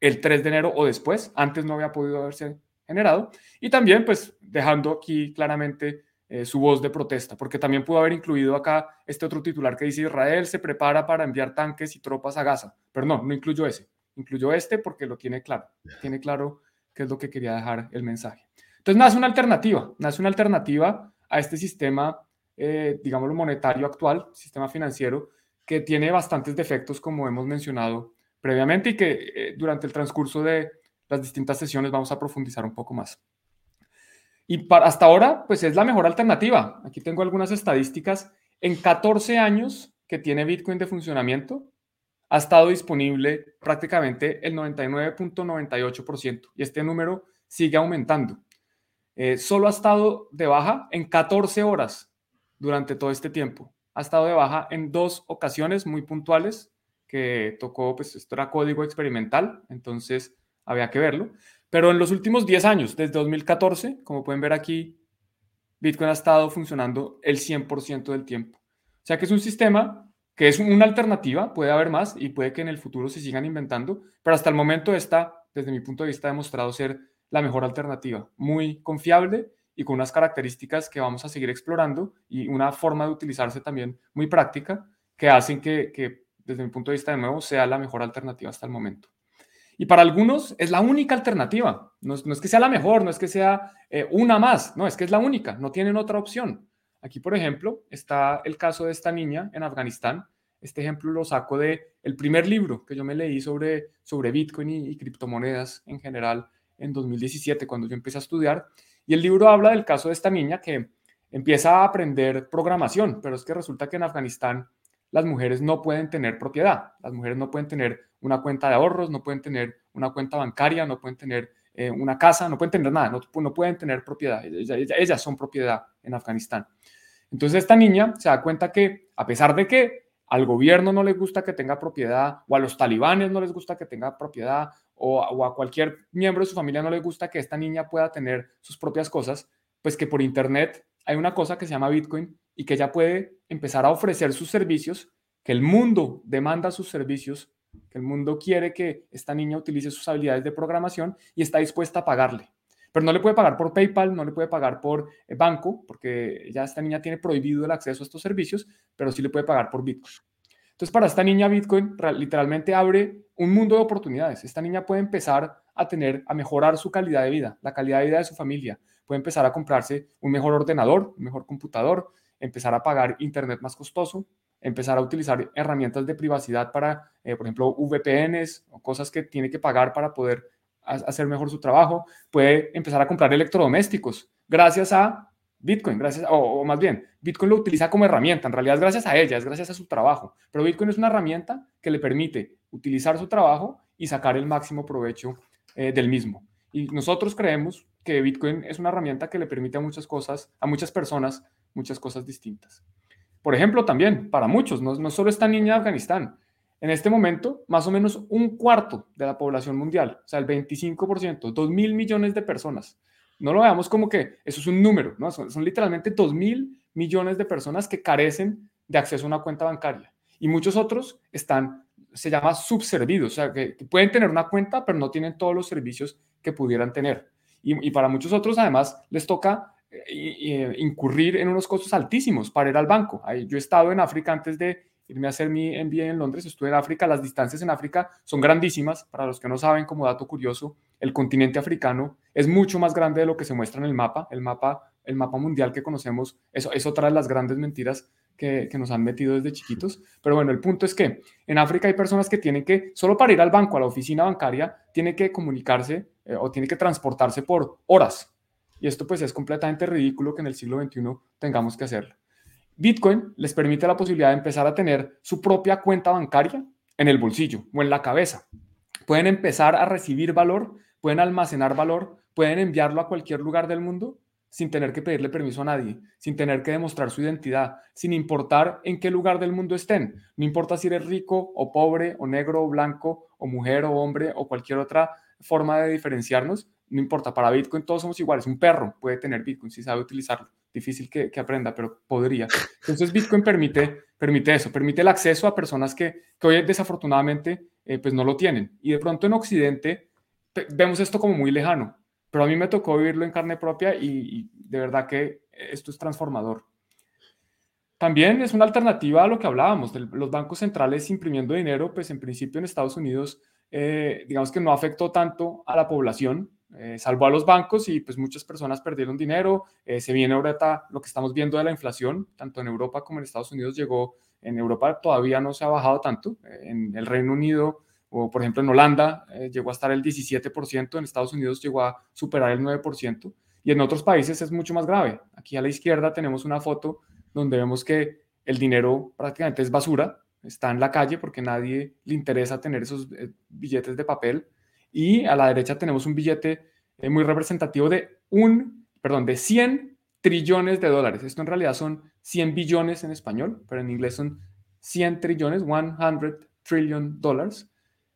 el 3 de enero o después. Antes no había podido haberse generado. Y también, pues, dejando aquí claramente eh, su voz de protesta, porque también pudo haber incluido acá este otro titular que dice Israel se prepara para enviar tanques y tropas a Gaza, pero no, no incluyó ese, incluyó este porque lo tiene claro, tiene claro qué es lo que quería dejar el mensaje. Entonces nace una alternativa, nace una alternativa a este sistema, eh, digámoslo, monetario actual, sistema financiero, que tiene bastantes defectos, como hemos mencionado previamente, y que eh, durante el transcurso de las distintas sesiones vamos a profundizar un poco más. Y para, hasta ahora, pues es la mejor alternativa. Aquí tengo algunas estadísticas. En 14 años que tiene Bitcoin de funcionamiento, ha estado disponible prácticamente el 99.98%. Y este número sigue aumentando. Eh, solo ha estado de baja en 14 horas durante todo este tiempo. Ha estado de baja en dos ocasiones muy puntuales que tocó, pues esto era código experimental, entonces había que verlo. Pero en los últimos 10 años, desde 2014, como pueden ver aquí, Bitcoin ha estado funcionando el 100% del tiempo. O sea que es un sistema que es una alternativa, puede haber más y puede que en el futuro se sigan inventando, pero hasta el momento está, desde mi punto de vista, demostrado ser la mejor alternativa, muy confiable y con unas características que vamos a seguir explorando y una forma de utilizarse también muy práctica que hacen que, desde mi punto de vista de nuevo sea la mejor alternativa hasta el momento. Y para algunos es la única alternativa. No es, que sea la mejor, no es que sea eh, una más, no, es que es la única, no tienen otra opción. Aquí, por ejemplo, está el caso de esta niña en Afganistán. Este ejemplo lo saco de el primer libro que yo me leí sobre, sobre Bitcoin y, criptomonedas en general en 2017, cuando yo empecé a estudiar. Y el libro habla del caso de esta niña que empieza a aprender programación, pero es que resulta que en Afganistán las mujeres no pueden tener propiedad, las mujeres no pueden tener una cuenta de ahorros, no pueden tener una cuenta bancaria, no pueden tener eh, una casa, no pueden tener nada, no, no pueden tener propiedad, ellas son propiedad en Afganistán. Entonces esta niña se da cuenta que a pesar de que al gobierno no le gusta que tenga propiedad, o a los talibanes no les gusta que tenga propiedad, o, a cualquier miembro de su familia no le gusta que esta niña pueda tener sus propias cosas, pues que por Internet hay una cosa que se llama Bitcoin y que ella puede empezar a ofrecer sus servicios, que el mundo demanda sus servicios, que el mundo quiere que esta niña utilice sus habilidades de programación y está dispuesta a pagarle pero no le puede pagar por PayPal, no le puede pagar por eh, banco, porque ya esta niña tiene prohibido el acceso a estos servicios, pero sí le puede pagar por Bitcoin. Entonces, para esta niña Bitcoin literalmente abre un mundo de oportunidades. Esta niña puede empezar a tener, a mejorar su calidad de vida, la calidad de vida de su familia. Puede empezar a comprarse un mejor ordenador, un mejor computador, empezar a pagar internet más costoso, empezar a utilizar herramientas de privacidad para, eh, por ejemplo, VPNs o cosas que tiene que pagar para poder hacer mejor su trabajo, puede empezar a comprar electrodomésticos gracias a Bitcoin, gracias, o, más bien, Bitcoin lo utiliza como herramienta, en realidad es gracias a ella, es gracias a su trabajo, pero Bitcoin es una herramienta que le permite utilizar su trabajo y sacar el máximo provecho eh, del mismo. Y nosotros creemos que Bitcoin es una herramienta que le permite a muchas cosas, a muchas personas, muchas cosas distintas. Por ejemplo, también para muchos, no, no solo esta niña de Afganistán, en este momento, más o menos un cuarto de la población mundial, o sea, el 25%, 2 mil millones de personas. No lo veamos como que eso es un número, ¿no? Son, literalmente 2 mil millones de personas que carecen de acceso a una cuenta bancaria. Y muchos otros están, se llama subservidos, o sea, que, pueden tener una cuenta, pero no tienen todos los servicios que pudieran tener. Y, para muchos otros, además, les toca eh, eh, incurrir en unos costos altísimos para ir al banco. Yo he estado en África antes de irme a hacer mi MBA en Londres, estuve en África, las distancias en África son grandísimas, para los que no saben, como dato curioso, el continente africano es mucho más grande de lo que se muestra en el mapa, el mapa, el mapa mundial que conocemos, eso es otra de las grandes mentiras que, nos han metido desde chiquitos, pero bueno, el punto es que en África hay personas que tienen que, solo para ir al banco, a la oficina bancaria, tiene que comunicarse eh, o tiene que transportarse por horas, y esto pues es completamente ridículo que en el siglo XXI tengamos que hacerlo. Bitcoin les permite la posibilidad de empezar a tener su propia cuenta bancaria en el bolsillo o en la cabeza. Pueden empezar a recibir valor, pueden almacenar valor, pueden enviarlo a cualquier lugar del mundo sin tener que pedirle permiso a nadie, sin tener que demostrar su identidad, sin importar en qué lugar del mundo estén. No importa si eres rico o pobre o negro o blanco o mujer o hombre o cualquier otra forma de diferenciarnos, no importa, para Bitcoin todos somos iguales. Un perro puede tener Bitcoin si sabe utilizarlo. Difícil que, aprenda, pero podría. Entonces Bitcoin permite, permite eso, permite el acceso a personas que, que hoy desafortunadamente eh, pues no lo tienen. Y de pronto en Occidente vemos esto como muy lejano, pero a mí me tocó vivirlo en carne propia y, de verdad que esto es transformador. También es una alternativa a lo que hablábamos, de los bancos centrales imprimiendo dinero, pues en principio en Estados Unidos, eh, digamos que no afectó tanto a la población, eh, salvó a los bancos y pues muchas personas perdieron dinero. Eh, se viene ahorita lo que estamos viendo de la inflación, tanto en Europa como en Estados Unidos llegó, en Europa todavía no se ha bajado tanto, eh, en el Reino Unido o por ejemplo en Holanda llegó a estar el 17%, en Estados Unidos llegó a superar el 9% y en otros países es mucho más grave. Aquí a la izquierda tenemos una foto donde vemos que el dinero prácticamente es basura, está en la calle porque nadie le interesa tener esos billetes de papel y a la derecha tenemos un billete eh, muy representativo de un, perdón, de 100 trillones de dólares. Esto en realidad son 100 billones en español, pero en inglés son 100 trillones, 100 trillion dollars,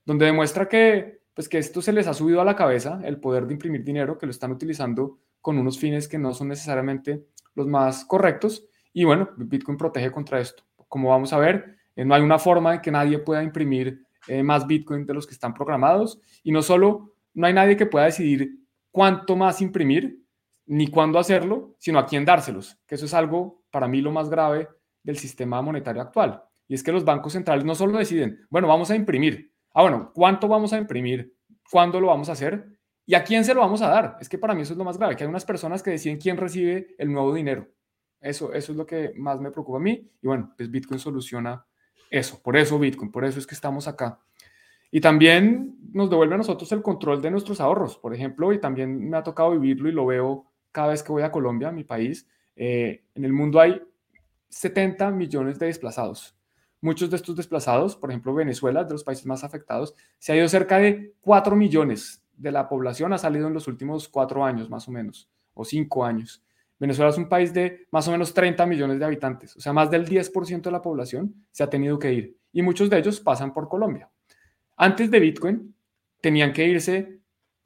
donde demuestra que, pues que esto se les ha subido a la cabeza, el poder de imprimir dinero, que lo están utilizando con unos fines que no son necesariamente los más correctos. Y bueno, Bitcoin protege contra esto. Como vamos a ver, eh, no hay una forma de que nadie pueda imprimir eh, más Bitcoin de los que están programados. Y no solo, no hay nadie que pueda decidir cuánto más imprimir, ni cuándo hacerlo, sino a quién dárselos, que eso es algo para mí lo más grave del sistema monetario actual. Y es que los bancos centrales no solo deciden, bueno, vamos a imprimir. Ah, bueno, ¿cuánto vamos a imprimir? ¿Cuándo lo vamos a hacer? ¿Y a quién se lo vamos a dar? Es que para mí eso es lo más grave, que hay unas personas que deciden quién recibe el nuevo dinero. Eso, eso es lo que más me preocupa a mí. Y bueno, pues Bitcoin soluciona eso. Por eso Bitcoin, por eso es que estamos acá. Y también nos devuelve a nosotros el control de nuestros ahorros, por ejemplo, y también me ha tocado vivirlo y lo veo cada vez que voy a Colombia, mi país. Eh, en el mundo hay 70 millones de desplazados. Muchos de estos desplazados, por ejemplo, Venezuela, de los países más afectados, se ha ido cerca de 4 millones de la población, ha salido en los últimos 4 años más o menos, o 5 años. Venezuela es un país de más o menos 30 millones de habitantes, o sea, más del 10% de la población se ha tenido que ir y muchos de ellos pasan por Colombia. Antes de Bitcoin, tenían que irse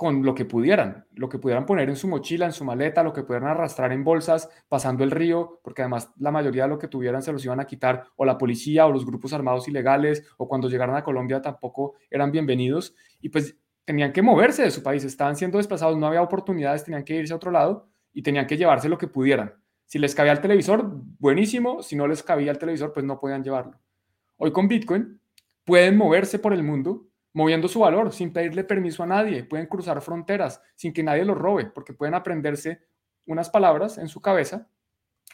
con lo que pudieran, lo que pudieran poner en su mochila, en su maleta, lo que pudieran arrastrar en bolsas, pasando el río, porque además la mayoría de lo que tuvieran se los iban a quitar o la policía o los grupos armados ilegales, o cuando llegaran a Colombia tampoco eran bienvenidos, y pues tenían que moverse de su país, estaban siendo desplazados, no había oportunidades, tenían que irse a otro lado y tenían que llevarse lo que pudieran. Si les cabía el televisor, buenísimo, si no les cabía el televisor, pues no podían llevarlo. Hoy con Bitcoin pueden moverse por el mundo moviendo su valor sin pedirle permiso a nadie. Pueden cruzar fronteras sin que nadie los robe, porque pueden aprenderse unas palabras en su cabeza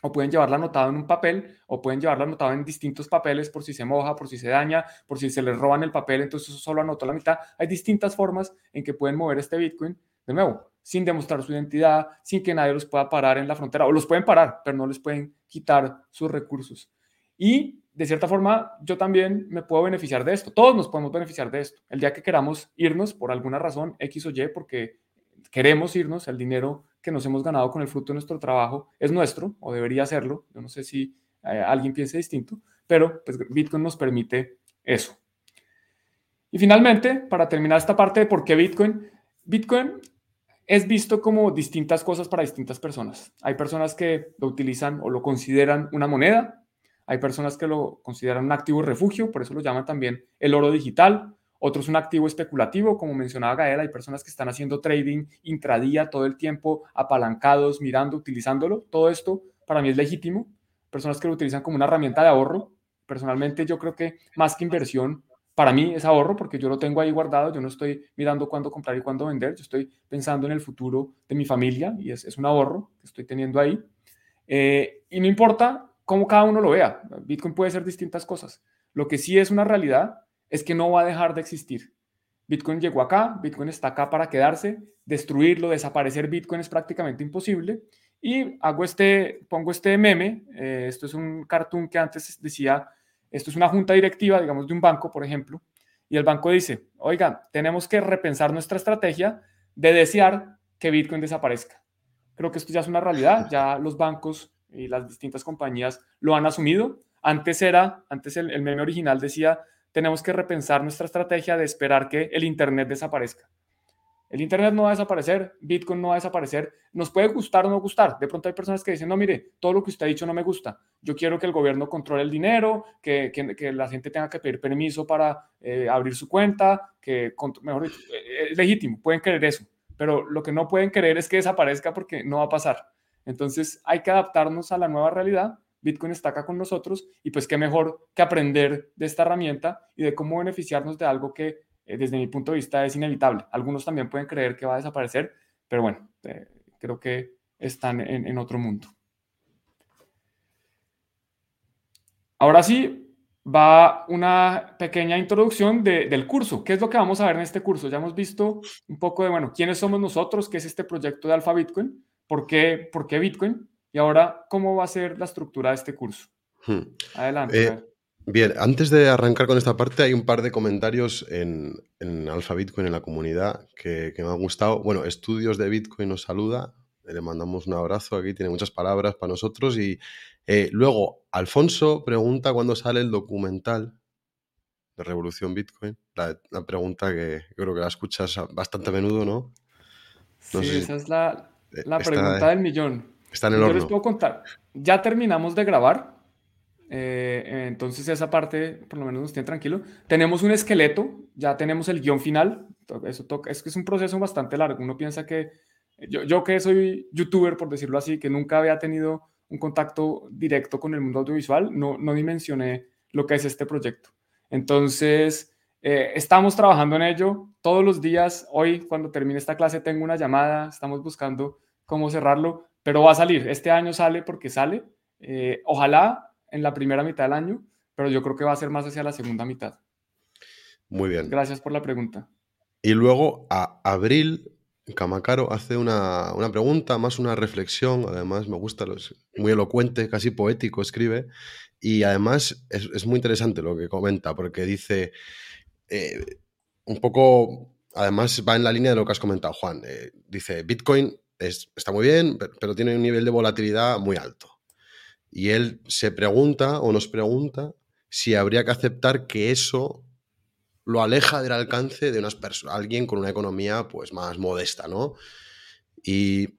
o pueden llevarla anotada en un papel o pueden llevarla anotada en distintos papeles por si se moja, por si se daña, por si se les roban el papel, entonces solo anotó la mitad. Hay distintas formas en que pueden mover este Bitcoin, de nuevo, sin demostrar su identidad, sin que nadie los pueda parar en la frontera, o los pueden parar, pero no les pueden quitar sus recursos. Y de cierta forma, yo también me puedo beneficiar de esto. Todos nos podemos beneficiar de esto. El día que queramos irnos por alguna razón, X o Y, porque queremos irnos, el dinero que nos hemos ganado con el fruto de nuestro trabajo es nuestro, o debería serlo. Yo no sé si eh, alguien piense distinto, pero pues, Bitcoin nos permite eso. Y finalmente, para terminar esta parte de por qué Bitcoin, Bitcoin es visto como distintas cosas para distintas personas. Hay personas que lo utilizan o lo consideran una moneda, hay personas que lo consideran un activo refugio, por eso lo llaman también el oro digital. Otros un activo especulativo, como mencionaba Gael, hay personas que están haciendo trading intradía todo el tiempo, apalancados, mirando, utilizándolo. Todo esto para mí es legítimo. Personas que lo utilizan como una herramienta de ahorro. Personalmente yo creo que más que inversión, para mí es ahorro porque yo lo tengo ahí guardado, yo no estoy mirando cuándo comprar y cuándo vender, yo estoy pensando en el futuro de mi familia y es, un ahorro que estoy teniendo ahí. Eh, y no importa como cada uno lo vea. Bitcoin puede ser distintas cosas. Lo que sí es una realidad es que no va a dejar de existir. Bitcoin llegó acá, Bitcoin está acá para quedarse, destruirlo, desaparecer Bitcoin es prácticamente imposible. Y hago este, pongo este meme, eh, esto es un cartoon que antes decía, esto es una junta directiva, digamos, de un banco, por ejemplo, y el banco dice, oigan, tenemos que repensar nuestra estrategia de desear que Bitcoin desaparezca. Creo que esto ya es una realidad, ya los bancos y las distintas compañías lo han asumido. Antes era, antes el, el meme original decía, tenemos que repensar nuestra estrategia de esperar que el Internet desaparezca. El Internet no va a desaparecer, Bitcoin no va a desaparecer, nos puede gustar o no gustar. De pronto hay personas que dicen, no, mire, todo lo que usted ha dicho no me gusta. Yo quiero que el gobierno controle el dinero, que, que, la gente tenga que pedir permiso para eh, abrir su cuenta, que, mejor dicho, eh, es legítimo, pueden querer eso. Pero lo que no pueden querer es que desaparezca porque no va a pasar. Entonces hay que adaptarnos a la nueva realidad. Bitcoin está acá con nosotros y pues qué mejor que aprender de esta herramienta y de cómo beneficiarnos de algo que eh, desde mi punto de vista es inevitable. Algunos también pueden creer que va a desaparecer, pero bueno, eh, creo que están en, otro mundo. Ahora sí, va una pequeña introducción del curso. ¿Qué es lo que vamos a ver en este curso? Ya hemos visto un poco de, bueno, quiénes somos nosotros, qué es este proyecto de Alpha Bitcoin. ¿Por qué, Bitcoin? Y ahora, ¿cómo va a ser la estructura de este curso? Hmm. Adelante. Eh, Bien, antes de arrancar con esta parte, hay un par de comentarios en, en Alfa Bitcoin, en la comunidad, que, me han gustado. Bueno, Estudios de Bitcoin nos saluda, le mandamos un abrazo, aquí tiene muchas palabras para nosotros. Y eh, luego, Alfonso pregunta cuándo sale el documental de Revolución Bitcoin. La, pregunta que creo que la escuchas bastante a menudo, ¿no? sí, esa es la, eh, pregunta del millón. Está en el horno. Yo les puedo contar. Ya terminamos de grabar eh, entonces esa parte por lo menos nos tiene tranquilo. Tenemos un esqueleto, ya tenemos el guion final. Eso toca, es que es un proceso bastante largo. Uno piensa que yo, yo que soy youtuber, por decirlo así, que nunca había tenido un contacto directo con el mundo audiovisual, no, no dimensioné lo que es este proyecto. Entonces, eh, estamos trabajando en ello todos los días. Hoy, cuando termine esta clase, tengo una llamada, estamos buscando cómo cerrarlo, pero va a salir. Este año sale porque sale. Eh, ojalá en la primera mitad del año, pero yo creo que va a ser más hacia la segunda mitad. Muy bien. Gracias por la pregunta. Y luego a Abril Camacaro hace una, pregunta, más una reflexión, además me gusta, es muy elocuente, casi poético escribe, y además es, muy interesante lo que comenta, porque dice, eh, un poco, además va en la línea de lo que has comentado, Juan, eh, dice, Bitcoin está muy bien, pero tiene un nivel de volatilidad muy alto. Y él se pregunta o nos pregunta si habría que aceptar que eso lo aleja del alcance de unas alguien con una economía pues más modesta, ¿no? Y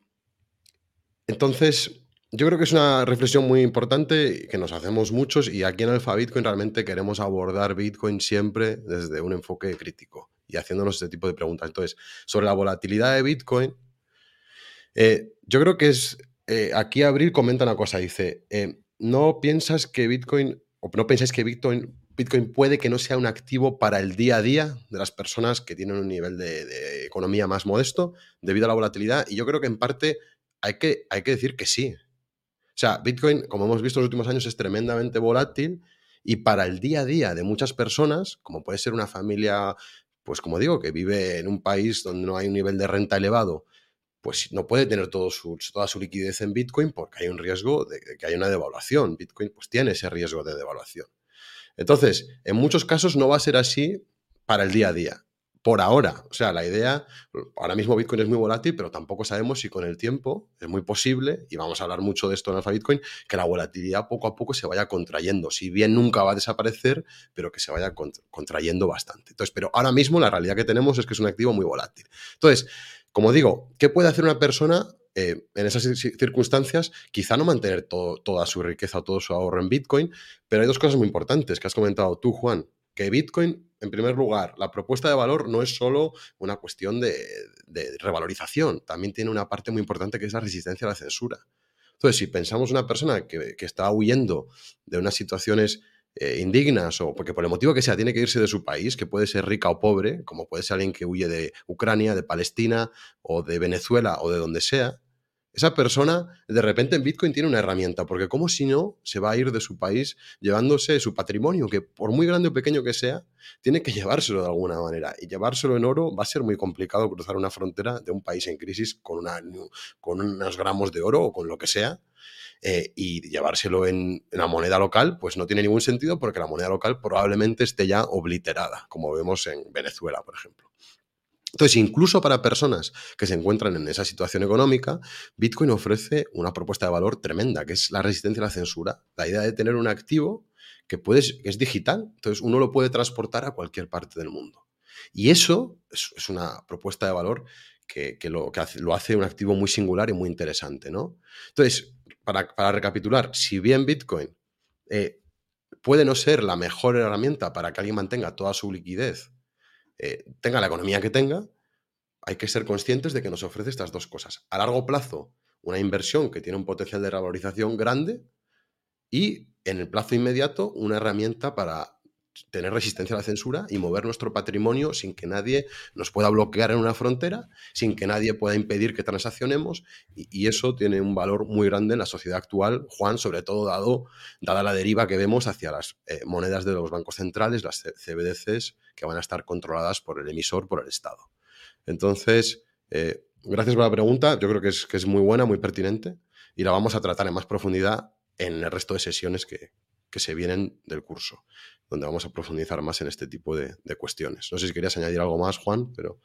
entonces yo creo que es una reflexión muy importante que nos hacemos muchos y aquí en Alfa Bitcoin realmente queremos abordar Bitcoin siempre desde un enfoque crítico y haciéndonos este tipo de preguntas. Entonces, sobre la volatilidad de Bitcoin, eh, yo creo que es eh, aquí Abril comenta una cosa, dice, eh, no piensas que Bitcoin, o no pensáis que Bitcoin, Bitcoin puede que no sea un activo para el día a día de las personas que tienen un nivel de, economía más modesto debido a la volatilidad. Y yo creo que en parte hay que, hay que decir que sí. O sea, Bitcoin, como hemos visto en los últimos años, es tremendamente volátil y para el día a día de muchas personas, como puede ser una familia, pues como digo, que vive en un país donde no hay un nivel de renta elevado pues no puede tener todo su, toda su liquidez en Bitcoin porque hay un riesgo de, que haya una devaluación. Bitcoin pues tiene ese riesgo de devaluación. Entonces, en muchos casos no va a ser así para el día a día. Por ahora, o sea, la idea, ahora mismo Bitcoin es muy volátil, pero tampoco sabemos si con el tiempo es muy posible, y vamos a hablar mucho de esto en Alfa Bitcoin, que la volatilidad poco a poco se vaya contrayendo. Si bien nunca va a desaparecer, pero que se vaya contrayendo bastante. Entonces, pero ahora mismo la realidad que tenemos es que es un activo muy volátil. Entonces, como digo, ¿qué puede hacer una persona eh, en esas circunstancias? Quizá no mantener toda su riqueza o todo su ahorro en Bitcoin, pero hay dos cosas muy importantes que has comentado tú, Juan. Que Bitcoin, en primer lugar, la propuesta de valor no es solo una cuestión de, revalorización, también tiene una parte muy importante que es la resistencia a la censura. Entonces, si pensamos una persona que, está huyendo de unas situaciones eh, indignas o porque por el motivo que sea tiene que irse de su país, que puede ser rica o pobre, como puede ser alguien que huye de Ucrania, de Palestina o de Venezuela o de donde sea, esa persona de repente en Bitcoin tiene una herramienta, porque como si no, se va a ir de su país llevándose su patrimonio, que por muy grande o pequeño que sea, tiene que llevárselo de alguna manera. Y llevárselo en oro va a ser muy complicado cruzar una frontera de un país en crisis con, una, con unos gramos de oro o con lo que sea, eh, y llevárselo en, la moneda local, pues no tiene ningún sentido porque la moneda local probablemente esté ya obliterada, como vemos en Venezuela, por ejemplo. Entonces, incluso para personas que se encuentran en esa situación económica, Bitcoin ofrece una propuesta de valor tremenda, que es la resistencia a la censura, la idea de tener un activo que, puedes, es digital, entonces uno lo puede transportar a cualquier parte del mundo. Y eso es, una propuesta de valor que, lo, que hace, lo hace un activo muy singular y muy interesante, ¿no? Entonces, para, recapitular, si bien Bitcoin eh, puede no ser la mejor herramienta para que alguien mantenga toda su liquidez, eh, tenga la economía que tenga, hay que ser conscientes de que nos ofrece estas dos cosas. A largo plazo, una inversión que tiene un potencial de revalorización grande y en el plazo inmediato, una herramienta para tener resistencia a la censura y mover nuestro patrimonio sin que nadie nos pueda bloquear en una frontera, sin que nadie pueda impedir que transaccionemos. Y, eso tiene un valor muy grande en la sociedad actual, Juan, sobre todo dado, dada la deriva que vemos hacia las eh, monedas de los bancos centrales, las CBDCs, que van a estar controladas por el emisor, por el Estado. Entonces, eh, gracias por la pregunta, yo creo que es, que es muy buena, muy pertinente y la vamos a tratar en más profundidad en el resto de sesiones que, que se vienen del curso, donde vamos a profundizar más en este tipo de, cuestiones. No sé si querías añadir algo más, Juan, pero...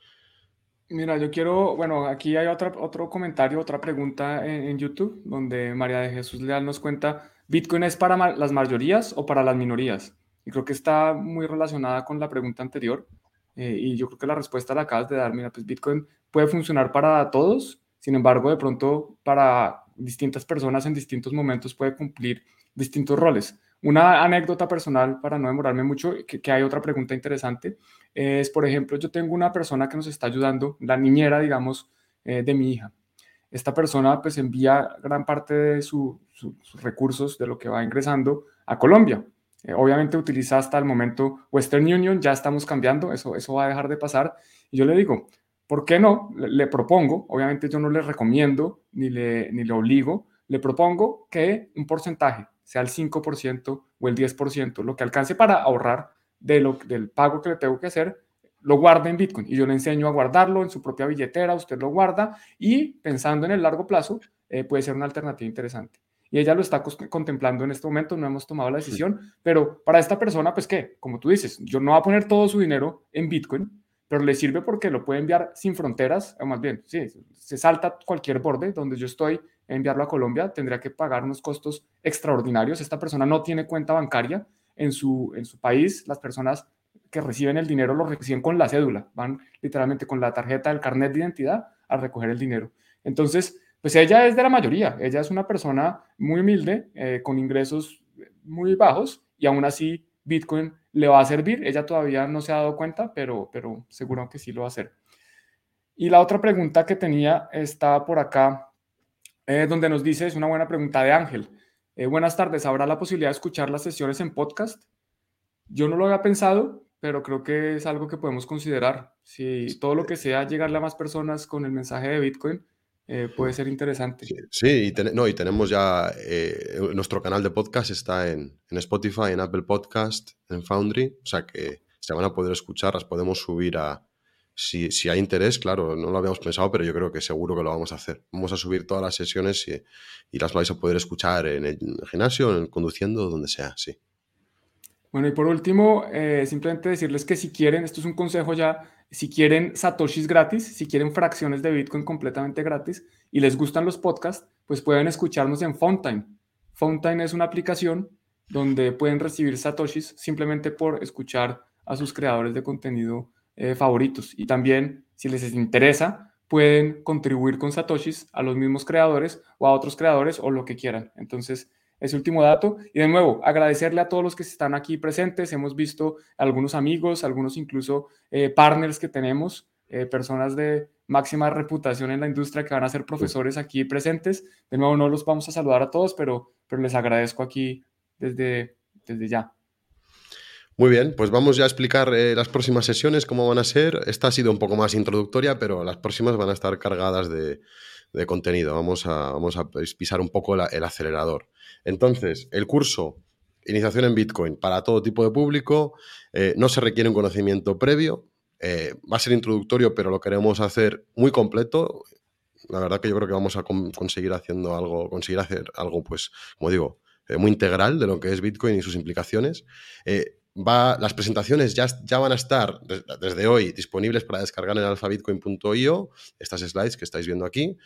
Mira, yo quiero, bueno, aquí hay otra, otro comentario, otra pregunta en, YouTube, donde María de Jesús Leal nos cuenta, ¿Bitcoin es para las mayorías o para las minorías? Y creo que está muy relacionada con la pregunta anterior. Eh, y yo creo que la respuesta la acabas de dar. Mira, pues Bitcoin puede funcionar para todos, sin embargo, de pronto para distintas personas en distintos momentos puede cumplir distintos roles. Una anécdota personal, para no demorarme mucho, que, hay otra pregunta interesante, es, por ejemplo, yo tengo una persona que nos está ayudando, la niñera, digamos, eh, de mi hija. Esta persona pues envía gran parte de sus recursos, de lo que va ingresando, a Colombia. Eh, obviamente utiliza hasta el momento Western Union, ya estamos cambiando, eso, eso va a dejar de pasar. Y yo le digo, ¿por qué no? Le, propongo, obviamente yo no le recomiendo ni le, ni le obligo, le propongo que un porcentaje sea el 5% o el 10%, lo que alcance para ahorrar de lo, del pago que le tengo que hacer, lo guarde en Bitcoin. Y yo le enseño a guardarlo en su propia billetera, usted lo guarda y pensando en el largo plazo, eh, puede ser una alternativa interesante. Y ella lo está contemplando en este momento, no hemos tomado la decisión, pero para esta persona, pues qué, como tú dices, yo no voy a poner todo su dinero en Bitcoin, pero le sirve porque lo puede enviar sin fronteras, o más bien, sí, se salta cualquier borde donde yo estoy, enviarlo a Colombia, tendría que pagar unos costos extraordinarios. Esta persona no tiene cuenta bancaria en su, en su país. Las personas que reciben el dinero lo reciben con la cédula, van literalmente con la tarjeta del carnet de identidad a recoger el dinero. Entonces, pues ella es de la mayoría, ella es una persona muy humilde, eh, con ingresos muy bajos y aún así Bitcoin le va a servir. Ella todavía no se ha dado cuenta, pero, pero seguro que sí lo va a hacer. Y la otra pregunta que tenía está por acá eh, donde nos dice, es una buena pregunta de Ángel. Eh, buenas tardes, ¿habrá la posibilidad de escuchar las sesiones en podcast? Yo no lo había pensado, pero creo que es algo que podemos considerar. Si todo lo que sea llegarle a más personas con el mensaje de Bitcoin, eh, puede ser interesante. Sí, y, no, y tenemos ya nuestro canal de podcast está en, en, Spotify, en Apple Podcast, en Foundry, o sea que se van a poder escuchar, las podemos subir a, si, hay interés, claro, no lo habíamos pensado, pero yo creo que seguro que lo vamos a hacer. Vamos a subir todas las sesiones y, las vais a poder escuchar en el gimnasio, en conduciendo, donde sea, sí. Bueno, y por último, eh, simplemente decirles que si quieren, esto es un consejo ya, si quieren satoshis gratis, si quieren fracciones de Bitcoin completamente gratis y les gustan los podcasts, pues pueden escucharnos en Fountain. Fountain es una aplicación donde pueden recibir satoshis simplemente por escuchar a sus creadores de contenido eh, favoritos. Y también, si les interesa, pueden contribuir con Satoshis a los mismos creadores o a otros creadores o lo que quieran. Entonces, ese último dato. Y de nuevo, agradecerle a todos los que están aquí presentes. Hemos visto algunos amigos, algunos incluso eh, partners que tenemos, eh, personas de máxima reputación en la industria que van a ser profesores aquí presentes. De nuevo, no los vamos a saludar a todos, pero, pero les agradezco aquí desde, desde ya. Muy bien, pues vamos ya a explicar eh, las próximas sesiones, cómo van a ser. Esta ha sido un poco más introductoria, pero las próximas van a estar cargadas de, contenido. Vamos a, vamos a pisar un poco el acelerador. Entonces, el curso Iniciación en Bitcoin para todo tipo de público. Eh, no se requiere un conocimiento previo. Eh, va a ser introductorio, pero lo queremos hacer muy completo. La verdad que yo creo que vamos a conseguir haciendo algo, conseguir hacer algo, pues, como digo, muy integral de lo que es Bitcoin y sus implicaciones las presentaciones ya, ya van a estar desde hoy disponibles para descargar en alfabitcoin.io, estas slides que estáis viendo aquí.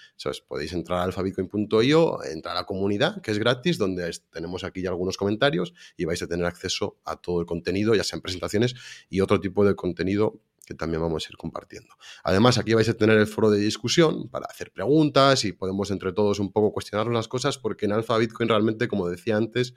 podéis entrar a alfabitcoin.io, entrar a la comunidad, que es gratis, donde tenemos aquí ya algunos comentarios y vais a tener acceso a todo el contenido, ya sean presentaciones y otro tipo de contenido que también vamos a ir compartiendo. Además, aquí vais a tener el foro de discusión para hacer preguntas y podemos entre todos un poco cuestionar las cosas, porque en Alfa Bitcoin realmente, como decía antes,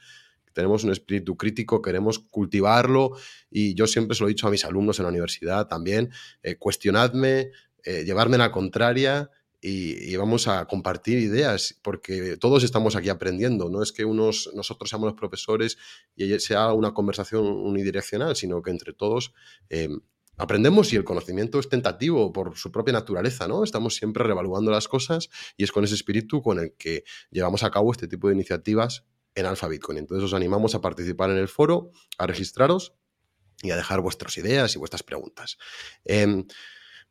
tenemos un espíritu crítico, queremos cultivarlo y yo siempre se lo he dicho a mis alumnos en la universidad también, eh, cuestionadme, eh, la contraria y, vamos a compartir ideas porque todos estamos aquí aprendiendo, no es que unos, nosotros seamos los profesores y sea una conversación unidireccional, sino que entre todos... Eh, aprendemos y el conocimiento es tentativo por su propia naturaleza, ¿no? Estamos siempre revaluando las cosas y es con ese espíritu con el que llevamos a cabo este tipo de iniciativas en Alfa Bitcoin. Entonces os animamos a participar en el foro, a registraros y a dejar vuestras ideas y vuestras preguntas. Em,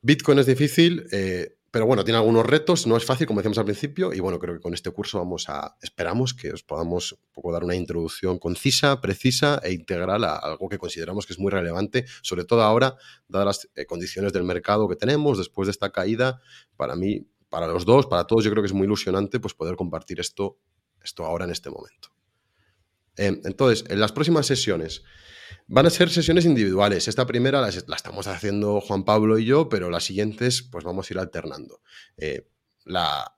Bitcoin es difícil, eh, pero bueno, tiene algunos retos, no es fácil, como decíamos al principio, y bueno, creo que con este curso vamos a, esperamos que os podamos un poco dar una introducción concisa, precisa e integral a algo que consideramos que es muy relevante, sobre todo ahora, dadas las eh, condiciones del mercado que tenemos después de esta caída, para mí, para los dos, para todos, yo creo que es muy ilusionante pues poder compartir esto, esto ahora en este momento. Em, entonces, en las próximas sesiones, Van a ser sesiones individuales. Esta primera la, estamos haciendo Juan Pablo y yo, pero las siguientes pues vamos a ir alternando. Eh, la...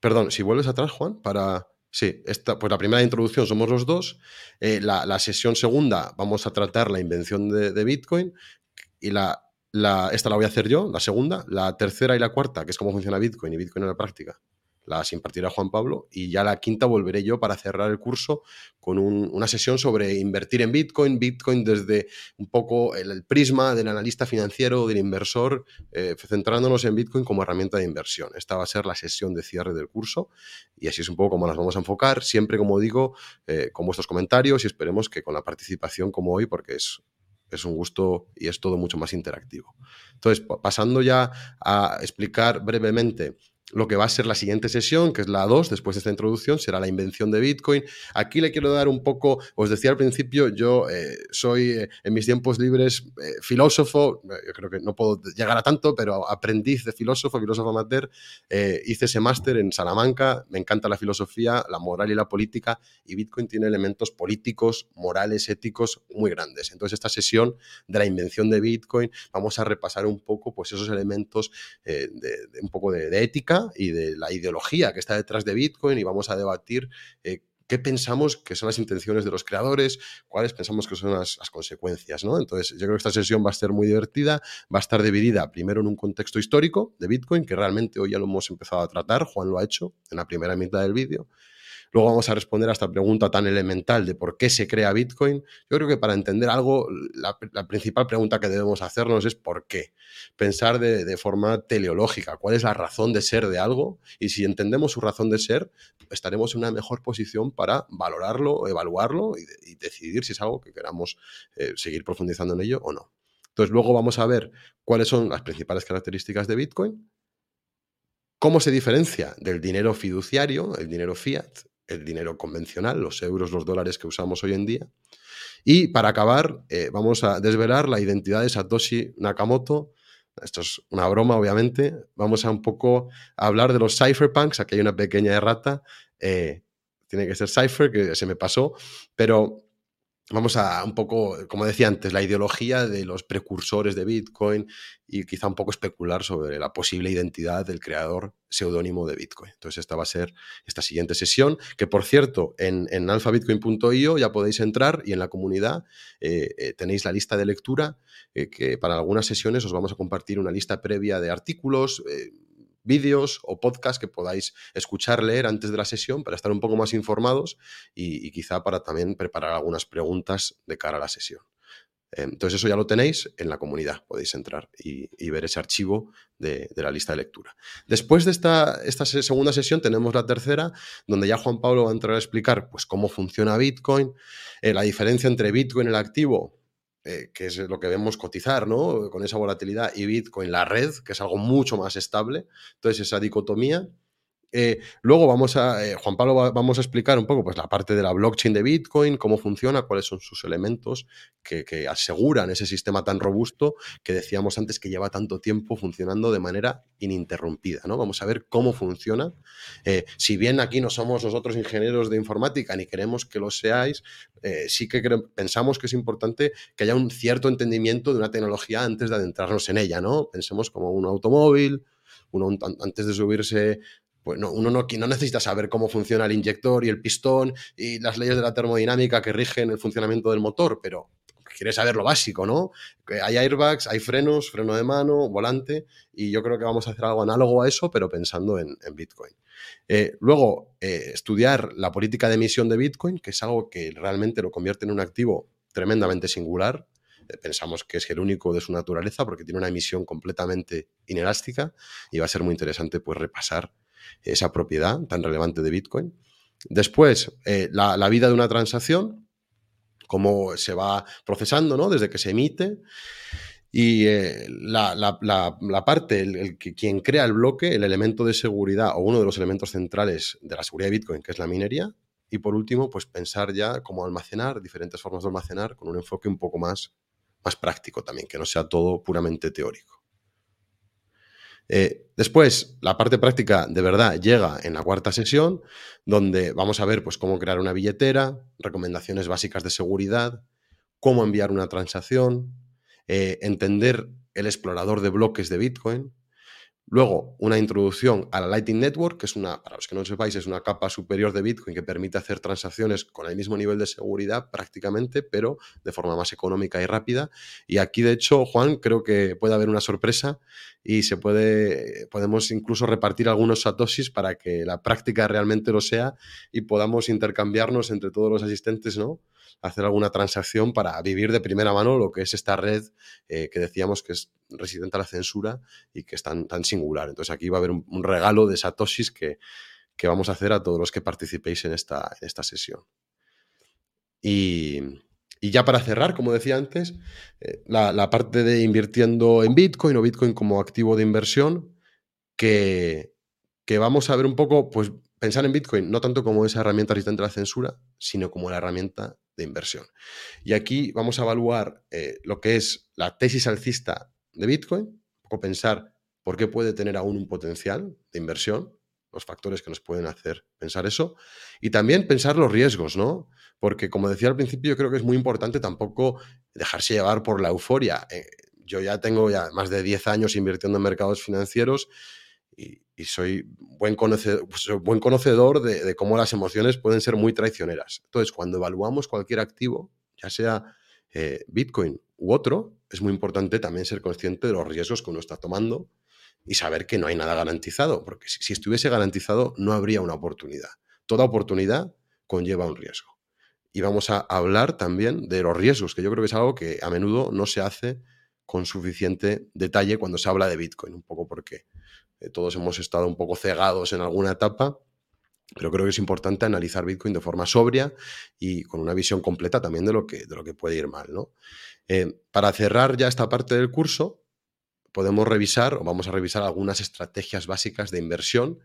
Perdón, si vuelves atrás, Juan, para... Sí, esta, pues la primera introducción somos los dos. Eh, la, sesión segunda vamos a tratar la invención de, Bitcoin y la, la, esta la voy a hacer yo, la segunda. La tercera y la cuarta, que es cómo funciona Bitcoin y Bitcoin en la práctica, las impartirá Juan Pablo y ya la quinta volveré yo para cerrar el curso con una sesión sobre invertir en Bitcoin, Bitcoin desde un poco el, prisma del analista financiero, del inversor, eh, centrándonos en Bitcoin como herramienta de inversión. Esta va a ser la sesión de cierre del curso y así es un poco como las vamos a enfocar, siempre como digo, eh, con vuestros comentarios y esperemos que con la participación como hoy, porque es es un gusto y es todo mucho más interactivo. Entonces, pasando ya a explicar brevemente lo que va a ser la siguiente sesión, que es la 2, después de esta introducción, será la invención de Bitcoin. Aquí le quiero dar un poco, os decía al principio, yo eh, soy eh, en mis tiempos libres eh, filósofo, yo creo que no puedo llegar a tanto, pero aprendiz de filósofo, filósofo amateur, hice ese máster en Salamanca, me encanta la filosofía, la moral y la política, y Bitcoin tiene elementos políticos, morales, éticos muy grandes. Entonces, esta sesión de la invención de Bitcoin, vamos a repasar un poco pues, esos elementos de, un poco de ética y de la ideología que está detrás de Bitcoin y vamos a debatir eh, qué pensamos que son las intenciones de los creadores, cuáles pensamos que son las, consecuencias, ¿no? Entonces, yo creo que esta sesión va a ser muy divertida, va a estar dividida primero en un contexto histórico de Bitcoin, que realmente hoy ya lo hemos empezado a tratar, Juan lo ha hecho en la primera mitad del vídeo, Luego vamos a responder a esta pregunta tan elemental de por qué se crea Bitcoin. Yo creo que para entender algo, la, principal pregunta que debemos hacernos es por qué. Pensar de, forma teleológica, cuál es la razón de ser de algo y si entendemos su razón de ser, estaremos en una mejor posición para valorarlo, evaluarlo y, decidir si es algo que queramos eh, seguir profundizando en ello o no. Entonces luego vamos a ver cuáles son las principales características de Bitcoin, cómo se diferencia del dinero fiduciario, el dinero fiat, el dinero convencional, los euros, los dólares que usamos hoy en día. Y para acabar, eh, vamos a desvelar la identidad de Satoshi Nakamoto. Esto es una broma, obviamente. Vamos a un poco hablar de los cypherpunks. Aquí hay una pequeña errata. Eh, tiene que ser cipher, que se me pasó. Pero vamos a un poco, como decía antes, la ideología de los precursores de Bitcoin y quizá un poco especular sobre la posible identidad del creador seudónimo de Bitcoin. Entonces esta va a ser esta siguiente sesión, que por cierto, en, en alfabitcoin.io ya podéis entrar y en la comunidad eh, eh, tenéis la lista de lectura, eh, que para algunas sesiones os vamos a compartir una lista previa de artículos vídeos o podcasts que podáis escuchar, leer antes de la sesión para estar un poco más informados y, quizá para también preparar algunas preguntas de cara a la sesión. Eh, entonces eso ya lo tenéis en la comunidad, podéis entrar y, ver ese archivo de, la lista de lectura. Después de esta, segunda sesión tenemos la tercera, donde ya Juan Pablo va a entrar a explicar pues, cómo funciona Bitcoin, eh, la diferencia entre Bitcoin, el activo, eh, que es lo que vemos cotizar, ¿no? Con esa volatilidad y Bitcoin, la red, que es algo mucho más estable. Entonces, esa dicotomía eh, luego vamos a, eh, Juan Pablo, vamos a explicar un poco pues, la parte de la blockchain de Bitcoin, cómo funciona, cuáles son sus elementos que, aseguran ese sistema tan robusto que decíamos antes que lleva tanto tiempo funcionando de manera ininterrumpida. ¿no? Vamos a ver cómo funciona. Eh, si bien aquí no somos nosotros ingenieros de informática ni queremos que lo seáis, sí que pensamos que es importante que haya un cierto entendimiento de una tecnología antes de adentrarnos en ella. ¿no? Pensemos como un automóvil, uno antes de subirse pues no, uno no, no, necesita saber cómo funciona el inyector y el pistón y las leyes de la termodinámica que rigen el funcionamiento del motor, pero quiere saber lo básico, ¿no? Hay airbags, hay frenos, freno de mano, volante, y yo creo que vamos a hacer algo análogo a eso, pero pensando en, Bitcoin. Eh, luego, eh, estudiar la política de emisión de Bitcoin, que es algo que realmente lo convierte en un activo tremendamente singular. Eh, pensamos que es el único de su naturaleza porque tiene una emisión completamente inelástica y va a ser muy interesante pues repasar esa propiedad tan relevante de Bitcoin. Después, eh, la, vida de una transacción, cómo se va procesando ¿no? desde que se emite. Y eh, la, parte, el, quien crea el bloque, el elemento de seguridad o uno de los elementos centrales de la seguridad de Bitcoin, que es la minería. Y por último, pues pensar ya cómo almacenar, diferentes formas de almacenar con un enfoque un poco más, más práctico también, que no sea todo puramente teórico. Eh, después, la parte práctica de verdad llega en la cuarta sesión, donde vamos a ver pues, cómo crear una billetera, recomendaciones básicas de seguridad, cómo enviar una transacción, eh, entender el explorador de bloques de Bitcoin, Luego, una introducción a la Lightning Network, que es una, para los que no lo sepáis, es una capa superior de Bitcoin que permite hacer transacciones con el mismo nivel de seguridad prácticamente, pero de forma más económica y rápida. Y aquí, de hecho, Juan, creo que puede haber una sorpresa y se puede, podemos incluso repartir algunos satoshis para que la práctica realmente lo sea y podamos intercambiarnos entre todos los asistentes, ¿no? Hacer alguna transacción para vivir de primera mano lo que es esta red eh, que decíamos que es resistente a la censura y que es tan, tan singular. Entonces aquí va a haber un, regalo de satoshis que, que, vamos a hacer a todos los que participéis en esta, esta sesión. Y, y, ya para cerrar, como decía antes, eh, la, la, parte de invirtiendo en Bitcoin o Bitcoin como activo de inversión, que, que vamos a ver un poco, pues pensar en Bitcoin no tanto como esa herramienta resistente a la censura, sino como la herramienta de inversión. Y aquí vamos a evaluar eh, lo que es la tesis alcista de Bitcoin, poco pensar por qué puede tener aún un potencial de inversión, los factores que nos pueden hacer pensar eso, y también pensar los riesgos, ¿no? Porque como decía al principio, yo creo que es muy importante tampoco dejarse llevar por la euforia. Eh, yo ya tengo ya más de 10 años invirtiendo en mercados financieros y, soy buen conocedor, buen conocedor de, cómo las emociones pueden ser muy traicioneras. Entonces, cuando evaluamos cualquier activo, ya sea eh, Bitcoin u otro, es muy importante también ser consciente de los riesgos que uno está tomando y saber que no hay nada garantizado, porque si, estuviese garantizado no habría una oportunidad. Toda oportunidad conlleva un riesgo. Y vamos a hablar también de los riesgos, que yo creo que es algo que a menudo no se hace con suficiente detalle cuando se habla de Bitcoin, un poco porque eh, todos hemos estado un poco cegados en alguna etapa, pero creo que es importante analizar Bitcoin de forma sobria y con una visión completa también de lo que, de lo que puede ir mal. ¿no? Eh, para cerrar ya esta parte del curso, podemos revisar o vamos a revisar algunas estrategias básicas de inversión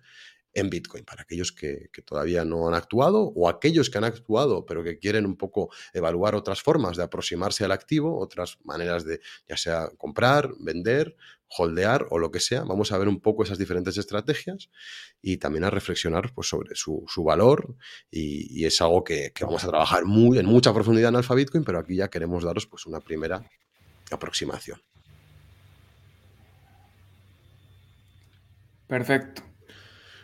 en Bitcoin, para aquellos que, todavía no han actuado o aquellos que han actuado pero que quieren un poco evaluar otras formas de aproximarse al activo, otras maneras de ya sea comprar, vender, holdear o lo que sea. Vamos a ver un poco esas diferentes estrategias y también a reflexionar pues, sobre su, valor y, es algo que, vamos a trabajar muy, en mucha profundidad en Alpha Bitcoin, pero aquí ya queremos daros pues, una primera aproximación. Perfecto.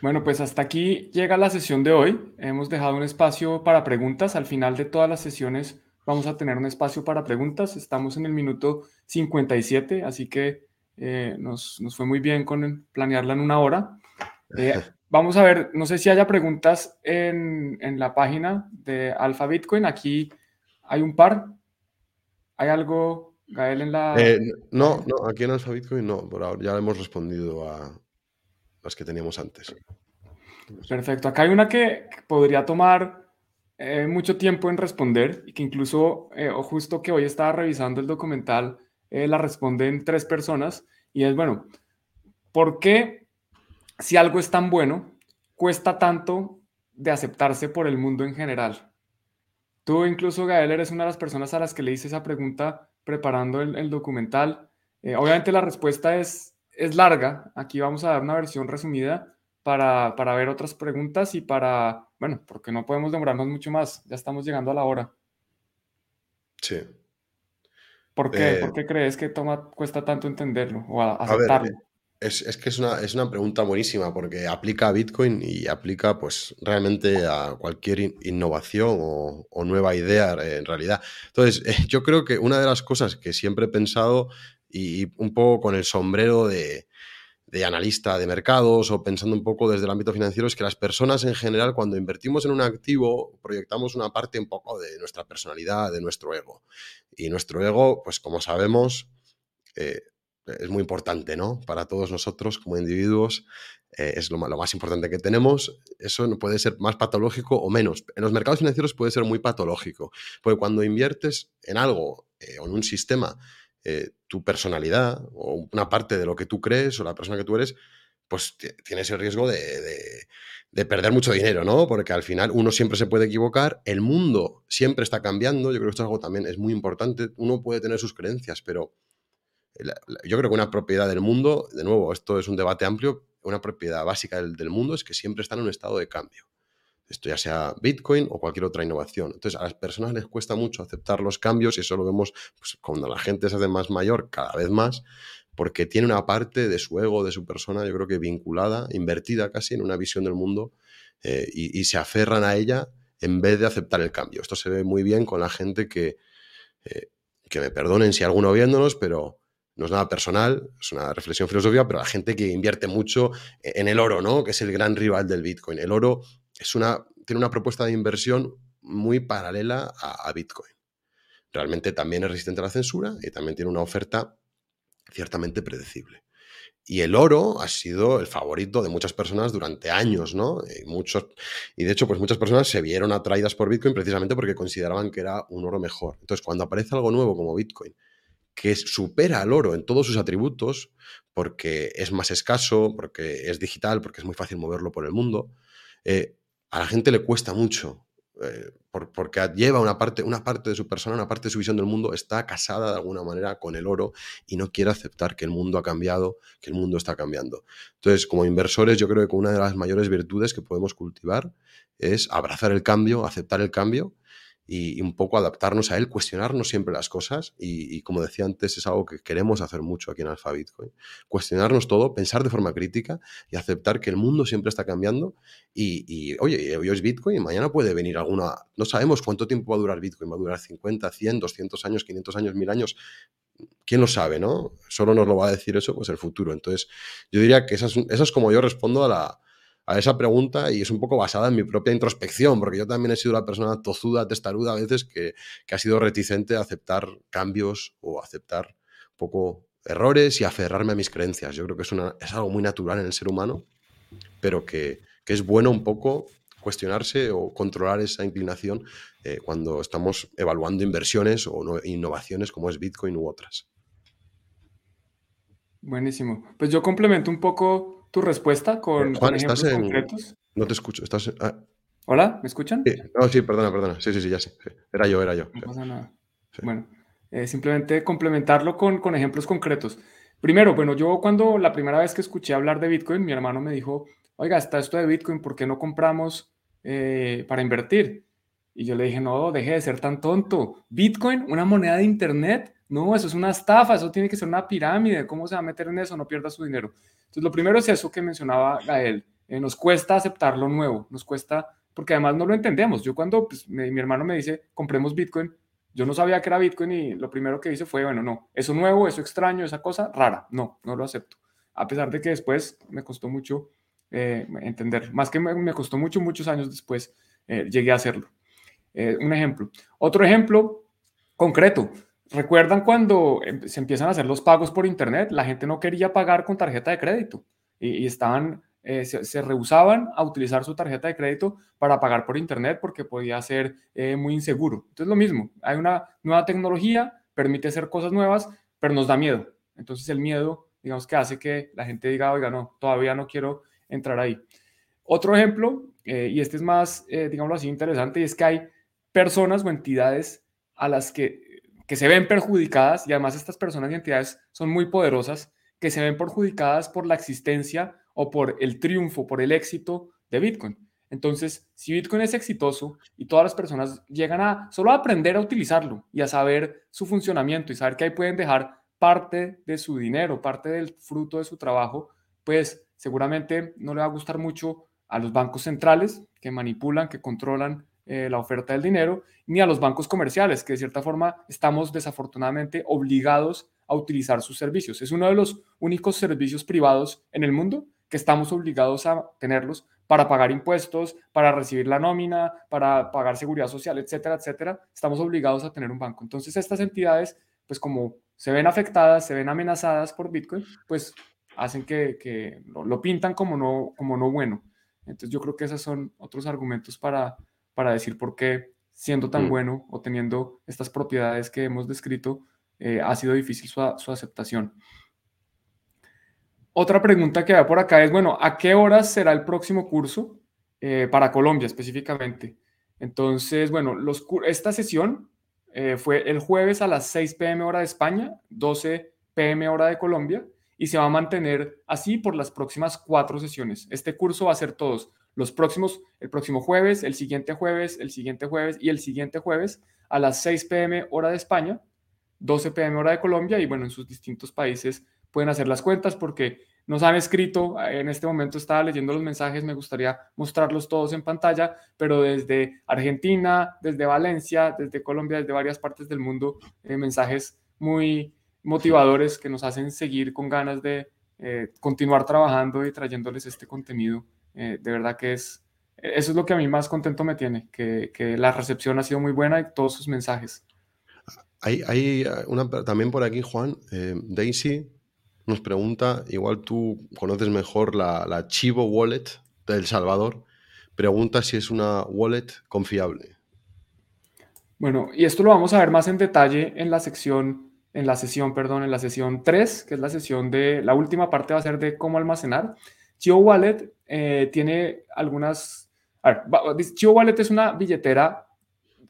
Bueno, pues hasta aquí llega la sesión de hoy. Hemos dejado un espacio para preguntas. Al final de todas las sesiones vamos a tener un espacio para preguntas. Estamos en el minuto 57, así que eh, nos, fue muy bien con planearla en una hora. Eh, vamos a ver, no sé si haya preguntas en, la página de Alfa Bitcoin. Aquí hay un par. ¿Hay algo, Gael, en la...? Eh, no, no, aquí en Alfa Bitcoin no. Por ahora ya hemos respondido a, las que teníamos antes. Perfecto. Acá hay una que podría tomar eh, mucho tiempo en responder y que incluso, eh, justo que hoy estaba revisando el documental, eh, la responden tres personas y es, bueno, ¿por qué si algo es tan bueno, cuesta tanto de aceptarse por el mundo en general? Tú incluso, Gael, eres una de las personas a las que le hice esa pregunta preparando el documental. obviamente la respuesta es es larga. Aquí vamos a dar una versión resumida para, ver otras preguntas y para, bueno, porque no podemos demorarnos mucho más. Ya estamos llegando a la hora. Sí. ¿Por qué? ¿Por eh, qué crees que toma, cuesta tanto entenderlo o aceptarlo? es, que es una, es una, pregunta buenísima porque aplica a Bitcoin y aplica pues realmente a cualquier innovación o, nueva idea en realidad. Entonces, yo creo que una de las cosas que siempre he pensado y un poco con el sombrero de, analista de mercados o pensando un poco desde el ámbito financiero es que las personas en general cuando invertimos en un activo proyectamos una parte un poco de nuestra personalidad, de nuestro ego. Y nuestro ego, pues como sabemos, eh, es muy importante, ¿no? Para todos nosotros como individuos eh, es lo, más importante que tenemos. Eso puede ser más patológico o menos. En los mercados financieros puede ser muy patológico, porque cuando inviertes en algo eh, o en un sistema tu personalidad o una parte de lo que tú crees o la persona que tú eres, pues tienes el riesgo de, de, perder mucho dinero, ¿no? Porque al final uno siempre se puede equivocar, el mundo siempre está cambiando, yo creo que esto es algo también es muy importante, uno puede tener sus creencias, pero yo creo que una propiedad del mundo, de nuevo, esto es un debate amplio, una propiedad básica del, mundo es que siempre está en un estado de cambio. Esto ya sea Bitcoin o cualquier otra innovación. Entonces, a las personas les cuesta mucho aceptar los cambios y eso lo vemos pues, cuando la gente se hace más mayor, cada vez más, porque tiene una parte de su ego, de su persona, yo creo que vinculada, invertida casi en una visión del mundo eh, y, se aferran a ella en vez de aceptar el cambio. Esto se ve muy bien con la gente que, eh, que me perdonen si alguno viéndonos, pero no es nada personal, es una reflexión filosófica, pero la gente que invierte mucho en el oro, ¿no? Que es el gran rival del Bitcoin. El oro una, tiene una propuesta de inversión muy paralela a, Bitcoin. Realmente también es resistente a la censura y también tiene una oferta ciertamente predecible. Y el oro ha sido el favorito de muchas personas durante años, ¿no? Y, muchos, y de hecho, pues muchas personas se vieron atraídas por Bitcoin precisamente porque consideraban que era un oro mejor. Entonces, cuando aparece algo nuevo como Bitcoin, que supera al oro en todos sus atributos, porque es más escaso, porque es digital, porque es muy fácil moverlo por el mundo, eh, a la gente le cuesta mucho, eh, porque lleva una parte, una parte de su persona, una parte de su visión del mundo, está casada de alguna manera con el oro y no quiere aceptar que el mundo ha cambiado, que el mundo está cambiando. Entonces, como inversores, yo creo que una de las mayores virtudes que podemos cultivar es abrazar el cambio, aceptar el cambio y, un poco adaptarnos a él, cuestionarnos siempre las cosas y, como decía antes, es algo que queremos hacer mucho aquí en Alfa Bitcoin. Cuestionarnos todo, pensar de forma crítica y aceptar que el mundo siempre está cambiando y, oye, hoy es Bitcoin y mañana puede venir alguna, no sabemos cuánto tiempo va a durar Bitcoin, va a durar 50, 100, 200 años, 500 años, 1000 años, ¿quién lo sabe, no? Solo nos lo va a decir eso, pues el futuro. Entonces, yo diría que esa es como yo respondo a la, esa pregunta y es un poco basada en mi propia introspección, porque yo también he sido la persona tozuda, testaruda a veces, que, ha sido reticente a aceptar cambios o aceptar un poco errores y aferrarme a mis creencias. Yo creo que es, una, es algo muy natural en el ser humano, pero que, es bueno un poco cuestionarse o controlar esa inclinación eh, cuando estamos evaluando inversiones o innovaciones como es Bitcoin u otras. Buenísimo. Pues yo complemento un poco tu respuesta con, Juan, ejemplos estás en... concretos. No te escucho. Estás ah. Hola, ¿me escuchan? Sí. sí, perdona, perdona. Sí, sí, sí, ya sé. Era yo, era yo. No pasa nada. Bueno, eh, simplemente complementarlo con, con ejemplos concretos. Primero, bueno, yo cuando la primera vez que escuché hablar de Bitcoin, mi hermano me dijo, oiga, está esto de Bitcoin, ¿por qué no compramos eh, para invertir? Y yo le dije, no, deje de ser tan tonto. Bitcoin, una moneda de Internet, no, eso es una estafa, eso tiene que ser una pirámide. ¿Cómo se va a meter en eso? No pierda su dinero. Entonces, lo primero es eso que mencionaba Gael. Eh, nos cuesta aceptar lo nuevo, nos cuesta, porque además no lo entendemos. Yo cuando pues, mi hermano me dice, compremos Bitcoin, yo no sabía que era Bitcoin y lo primero que hice fue, bueno, no, eso nuevo, eso extraño, esa cosa rara, no, no lo acepto. A pesar de que después me costó mucho eh, entender, más que me, costó mucho, muchos años después eh, llegué a hacerlo. un ejemplo. Otro ejemplo concreto. ¿Recuerdan cuando em, se empiezan a hacer los pagos por Internet? La gente no quería pagar con tarjeta de crédito y, estaban, eh, se, rehusaban a utilizar su tarjeta de crédito para pagar por Internet porque podía ser eh, muy inseguro. Entonces, lo mismo, hay una nueva tecnología, permite hacer cosas nuevas, pero nos da miedo. Entonces, el miedo, digamos que hace que la gente diga, oiga, no, todavía no quiero entrar ahí. Otro ejemplo, eh, y este es más, digámoslo así, interesante, y es que hay personas o entidades a las que que se ven perjudicadas, y además estas personas y entidades son muy poderosas, que se ven perjudicadas por la existencia o por el triunfo, por el éxito de Bitcoin. Entonces, si Bitcoin es exitoso y todas las personas llegan a solo a aprender a utilizarlo y a saber su funcionamiento y saber que ahí pueden dejar parte de su dinero, parte del fruto de su trabajo, pues seguramente no le va a gustar mucho a los bancos centrales que manipulan, que controlan eh, la oferta del dinero, ni a los bancos comerciales, que de cierta forma estamos desafortunadamente obligados a utilizar sus servicios. Es uno de los únicos servicios privados en el mundo que estamos obligados a tenerlos para pagar impuestos, para recibir la nómina, para pagar seguridad social, etcétera, etcétera. Estamos obligados a tener un banco. Entonces estas entidades, pues como se ven afectadas, se ven amenazadas por Bitcoin, pues hacen que, lo, lo, pintan como no, como no bueno. Entonces yo creo que esos son otros argumentos para, para decir por qué, siendo tan mm. bueno o teniendo estas propiedades que hemos descrito, eh, ha sido difícil su, aceptación. Otra pregunta que va por acá es, bueno, ¿a qué horas será el próximo curso eh, para Colombia específicamente? Entonces, bueno, los, esta sesión fue el jueves a las 6 pm hora de España, 12 pm hora de Colombia, y se va a mantener así por las próximas cuatro sesiones. Este curso va a ser todos los próximos, el próximo jueves, el siguiente jueves, el siguiente jueves y el siguiente jueves a las 6 pm hora de España, 12 pm hora de Colombia y bueno, en sus distintos países pueden hacer las cuentas porque nos han escrito, en este momento estaba leyendo los mensajes, me gustaría mostrarlos todos en pantalla, pero desde Argentina, desde Valencia, desde Colombia, desde varias partes del mundo, eh, mensajes muy motivadores que nos hacen seguir con ganas de eh, continuar trabajando y trayéndoles este contenido eh, de verdad que es, eso es lo que a mí más contento me tiene, que, que la recepción ha sido muy buena y todos sus mensajes. Hay, hay una, también por aquí, Juan, eh, Daisy nos pregunta, igual tú conoces mejor la, la Chivo Wallet de El Salvador, pregunta si es una wallet confiable. Bueno, y esto lo vamos a ver más en detalle en la sección, en la sesión, perdón, en la sesión 3, que es la sesión de, la última parte va a ser de cómo almacenar. Chivo Wallet eh, tiene algunas... A ver, Chivo Wallet es una billetera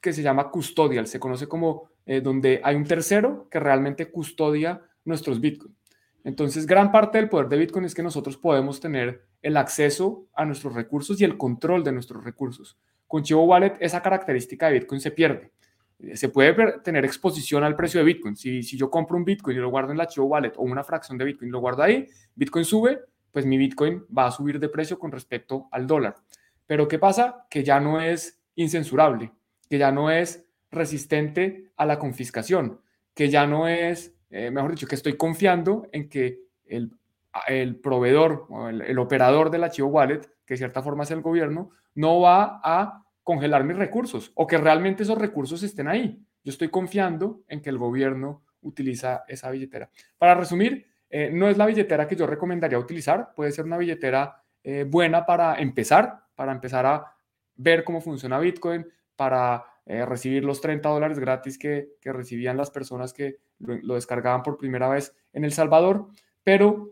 que se llama custodial, se conoce como eh, donde hay un tercero que realmente custodia nuestros Bitcoin. Entonces, gran parte del poder de Bitcoin es que nosotros podemos tener el acceso a nuestros recursos y el control de nuestros recursos. Con Chivo Wallet esa característica de Bitcoin se pierde. Eh, se puede tener exposición al precio de Bitcoin. Si, si yo compro un Bitcoin y lo guardo en la Chivo Wallet o una fracción de Bitcoin y lo guardo ahí, Bitcoin sube, pues mi Bitcoin va a subir de precio con respecto al dólar. Pero ¿qué pasa? Que ya no es incensurable, que ya no es resistente a la confiscación, que ya no es, eh, mejor dicho, que estoy confiando en que el, el proveedor o el, el, operador del archivo wallet, que de cierta forma es el gobierno, no va a congelar mis recursos o que realmente esos recursos estén ahí. Yo estoy confiando en que el gobierno utiliza esa billetera. Para resumir, eh, no es la billetera que yo recomendaría utilizar, puede ser una billetera eh, buena para empezar, para empezar a ver cómo funciona Bitcoin, para eh, recibir los 30 dólares gratis que, recibían las personas que lo, descargaban por primera vez en El Salvador, pero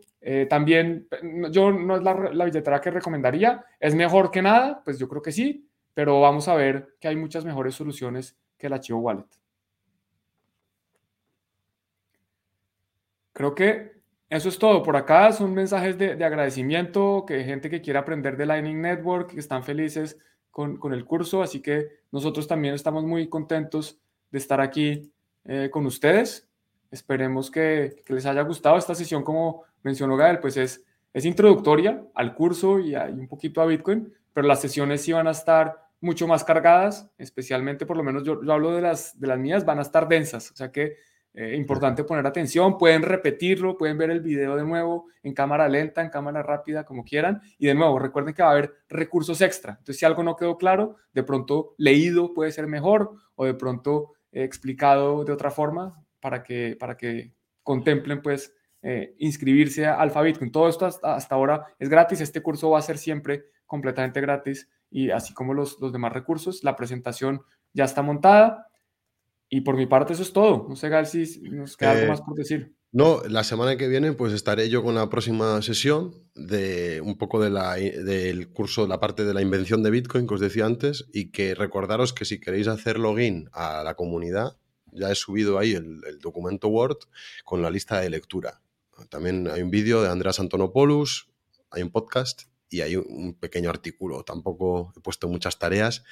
también yo no es la, la billetera que recomendaría, es mejor que nada, pues yo creo que sí, pero vamos a ver que hay muchas mejores soluciones que el archivo wallet. Creo que eso es todo. Por acá son mensajes de, agradecimiento, que gente que quiere aprender de Lightning Network, que están felices con, el curso. Así que nosotros también estamos muy contentos de estar aquí eh, con ustedes. Esperemos que, les haya gustado esta sesión, como mencionó Gael, pues es, es introductoria al curso y, un poquito a Bitcoin, pero las sesiones sí van a estar mucho más cargadas, especialmente por lo menos yo, yo hablo de las, de las mías, van a estar densas. O sea que eh, importante poner atención, pueden repetirlo, pueden ver el video de nuevo en cámara lenta, en cámara rápida, como quieran. Y de nuevo, recuerden que va a haber recursos extra. Entonces, si algo no quedó claro, de pronto leído puede ser mejor o de pronto eh, explicado de otra forma para que, para que contemplen pues eh, inscribirse a Alpha Bitcoin. Todo esto hasta, hasta, ahora es gratis. Este curso va a ser siempre completamente gratis y así como los, los demás recursos. La presentación ya está montada y por mi parte eso es todo. No sé, Gal, si nos queda algo eh, más por decir. No, la semana que viene pues estaré yo con la próxima sesión de un poco de la, del curso, la parte de la invención de Bitcoin que os decía antes y que recordaros que si queréis hacer login a la comunidad, ya he subido ahí el, documento Word con la lista de lectura. También hay un vídeo de Andreas Antonopoulos, hay un podcast y hay un pequeño artículo. Tampoco he puesto muchas tareas,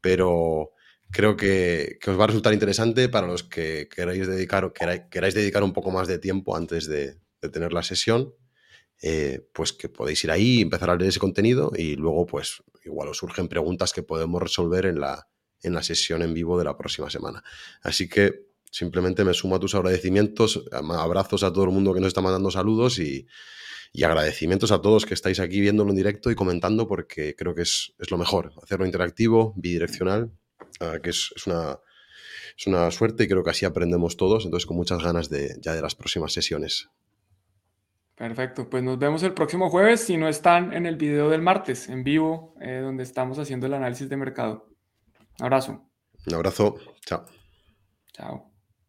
pero creo que, os va a resultar interesante para los que queráis dedicar, queráis, dedicar un poco más de tiempo antes de, tener la sesión. Eh, pues que podéis ir ahí, empezar a leer ese contenido y luego, pues, igual os surgen preguntas que podemos resolver en la, en la sesión en vivo de la próxima semana. Así que simplemente me sumo a tus agradecimientos, abrazos a todo el mundo que nos está mandando saludos y, agradecimientos a todos que estáis aquí viéndolo en directo y comentando porque creo que es, es lo mejor, hacerlo interactivo, bidireccional Que es, una, es una suerte y creo que así aprendemos todos, entonces con muchas ganas de, ya de las próximas sesiones. Perfecto, pues nos vemos el próximo jueves si no están en el video del martes en vivo, eh, donde estamos haciendo el análisis de mercado. Un abrazo. Un abrazo, chao. Chao.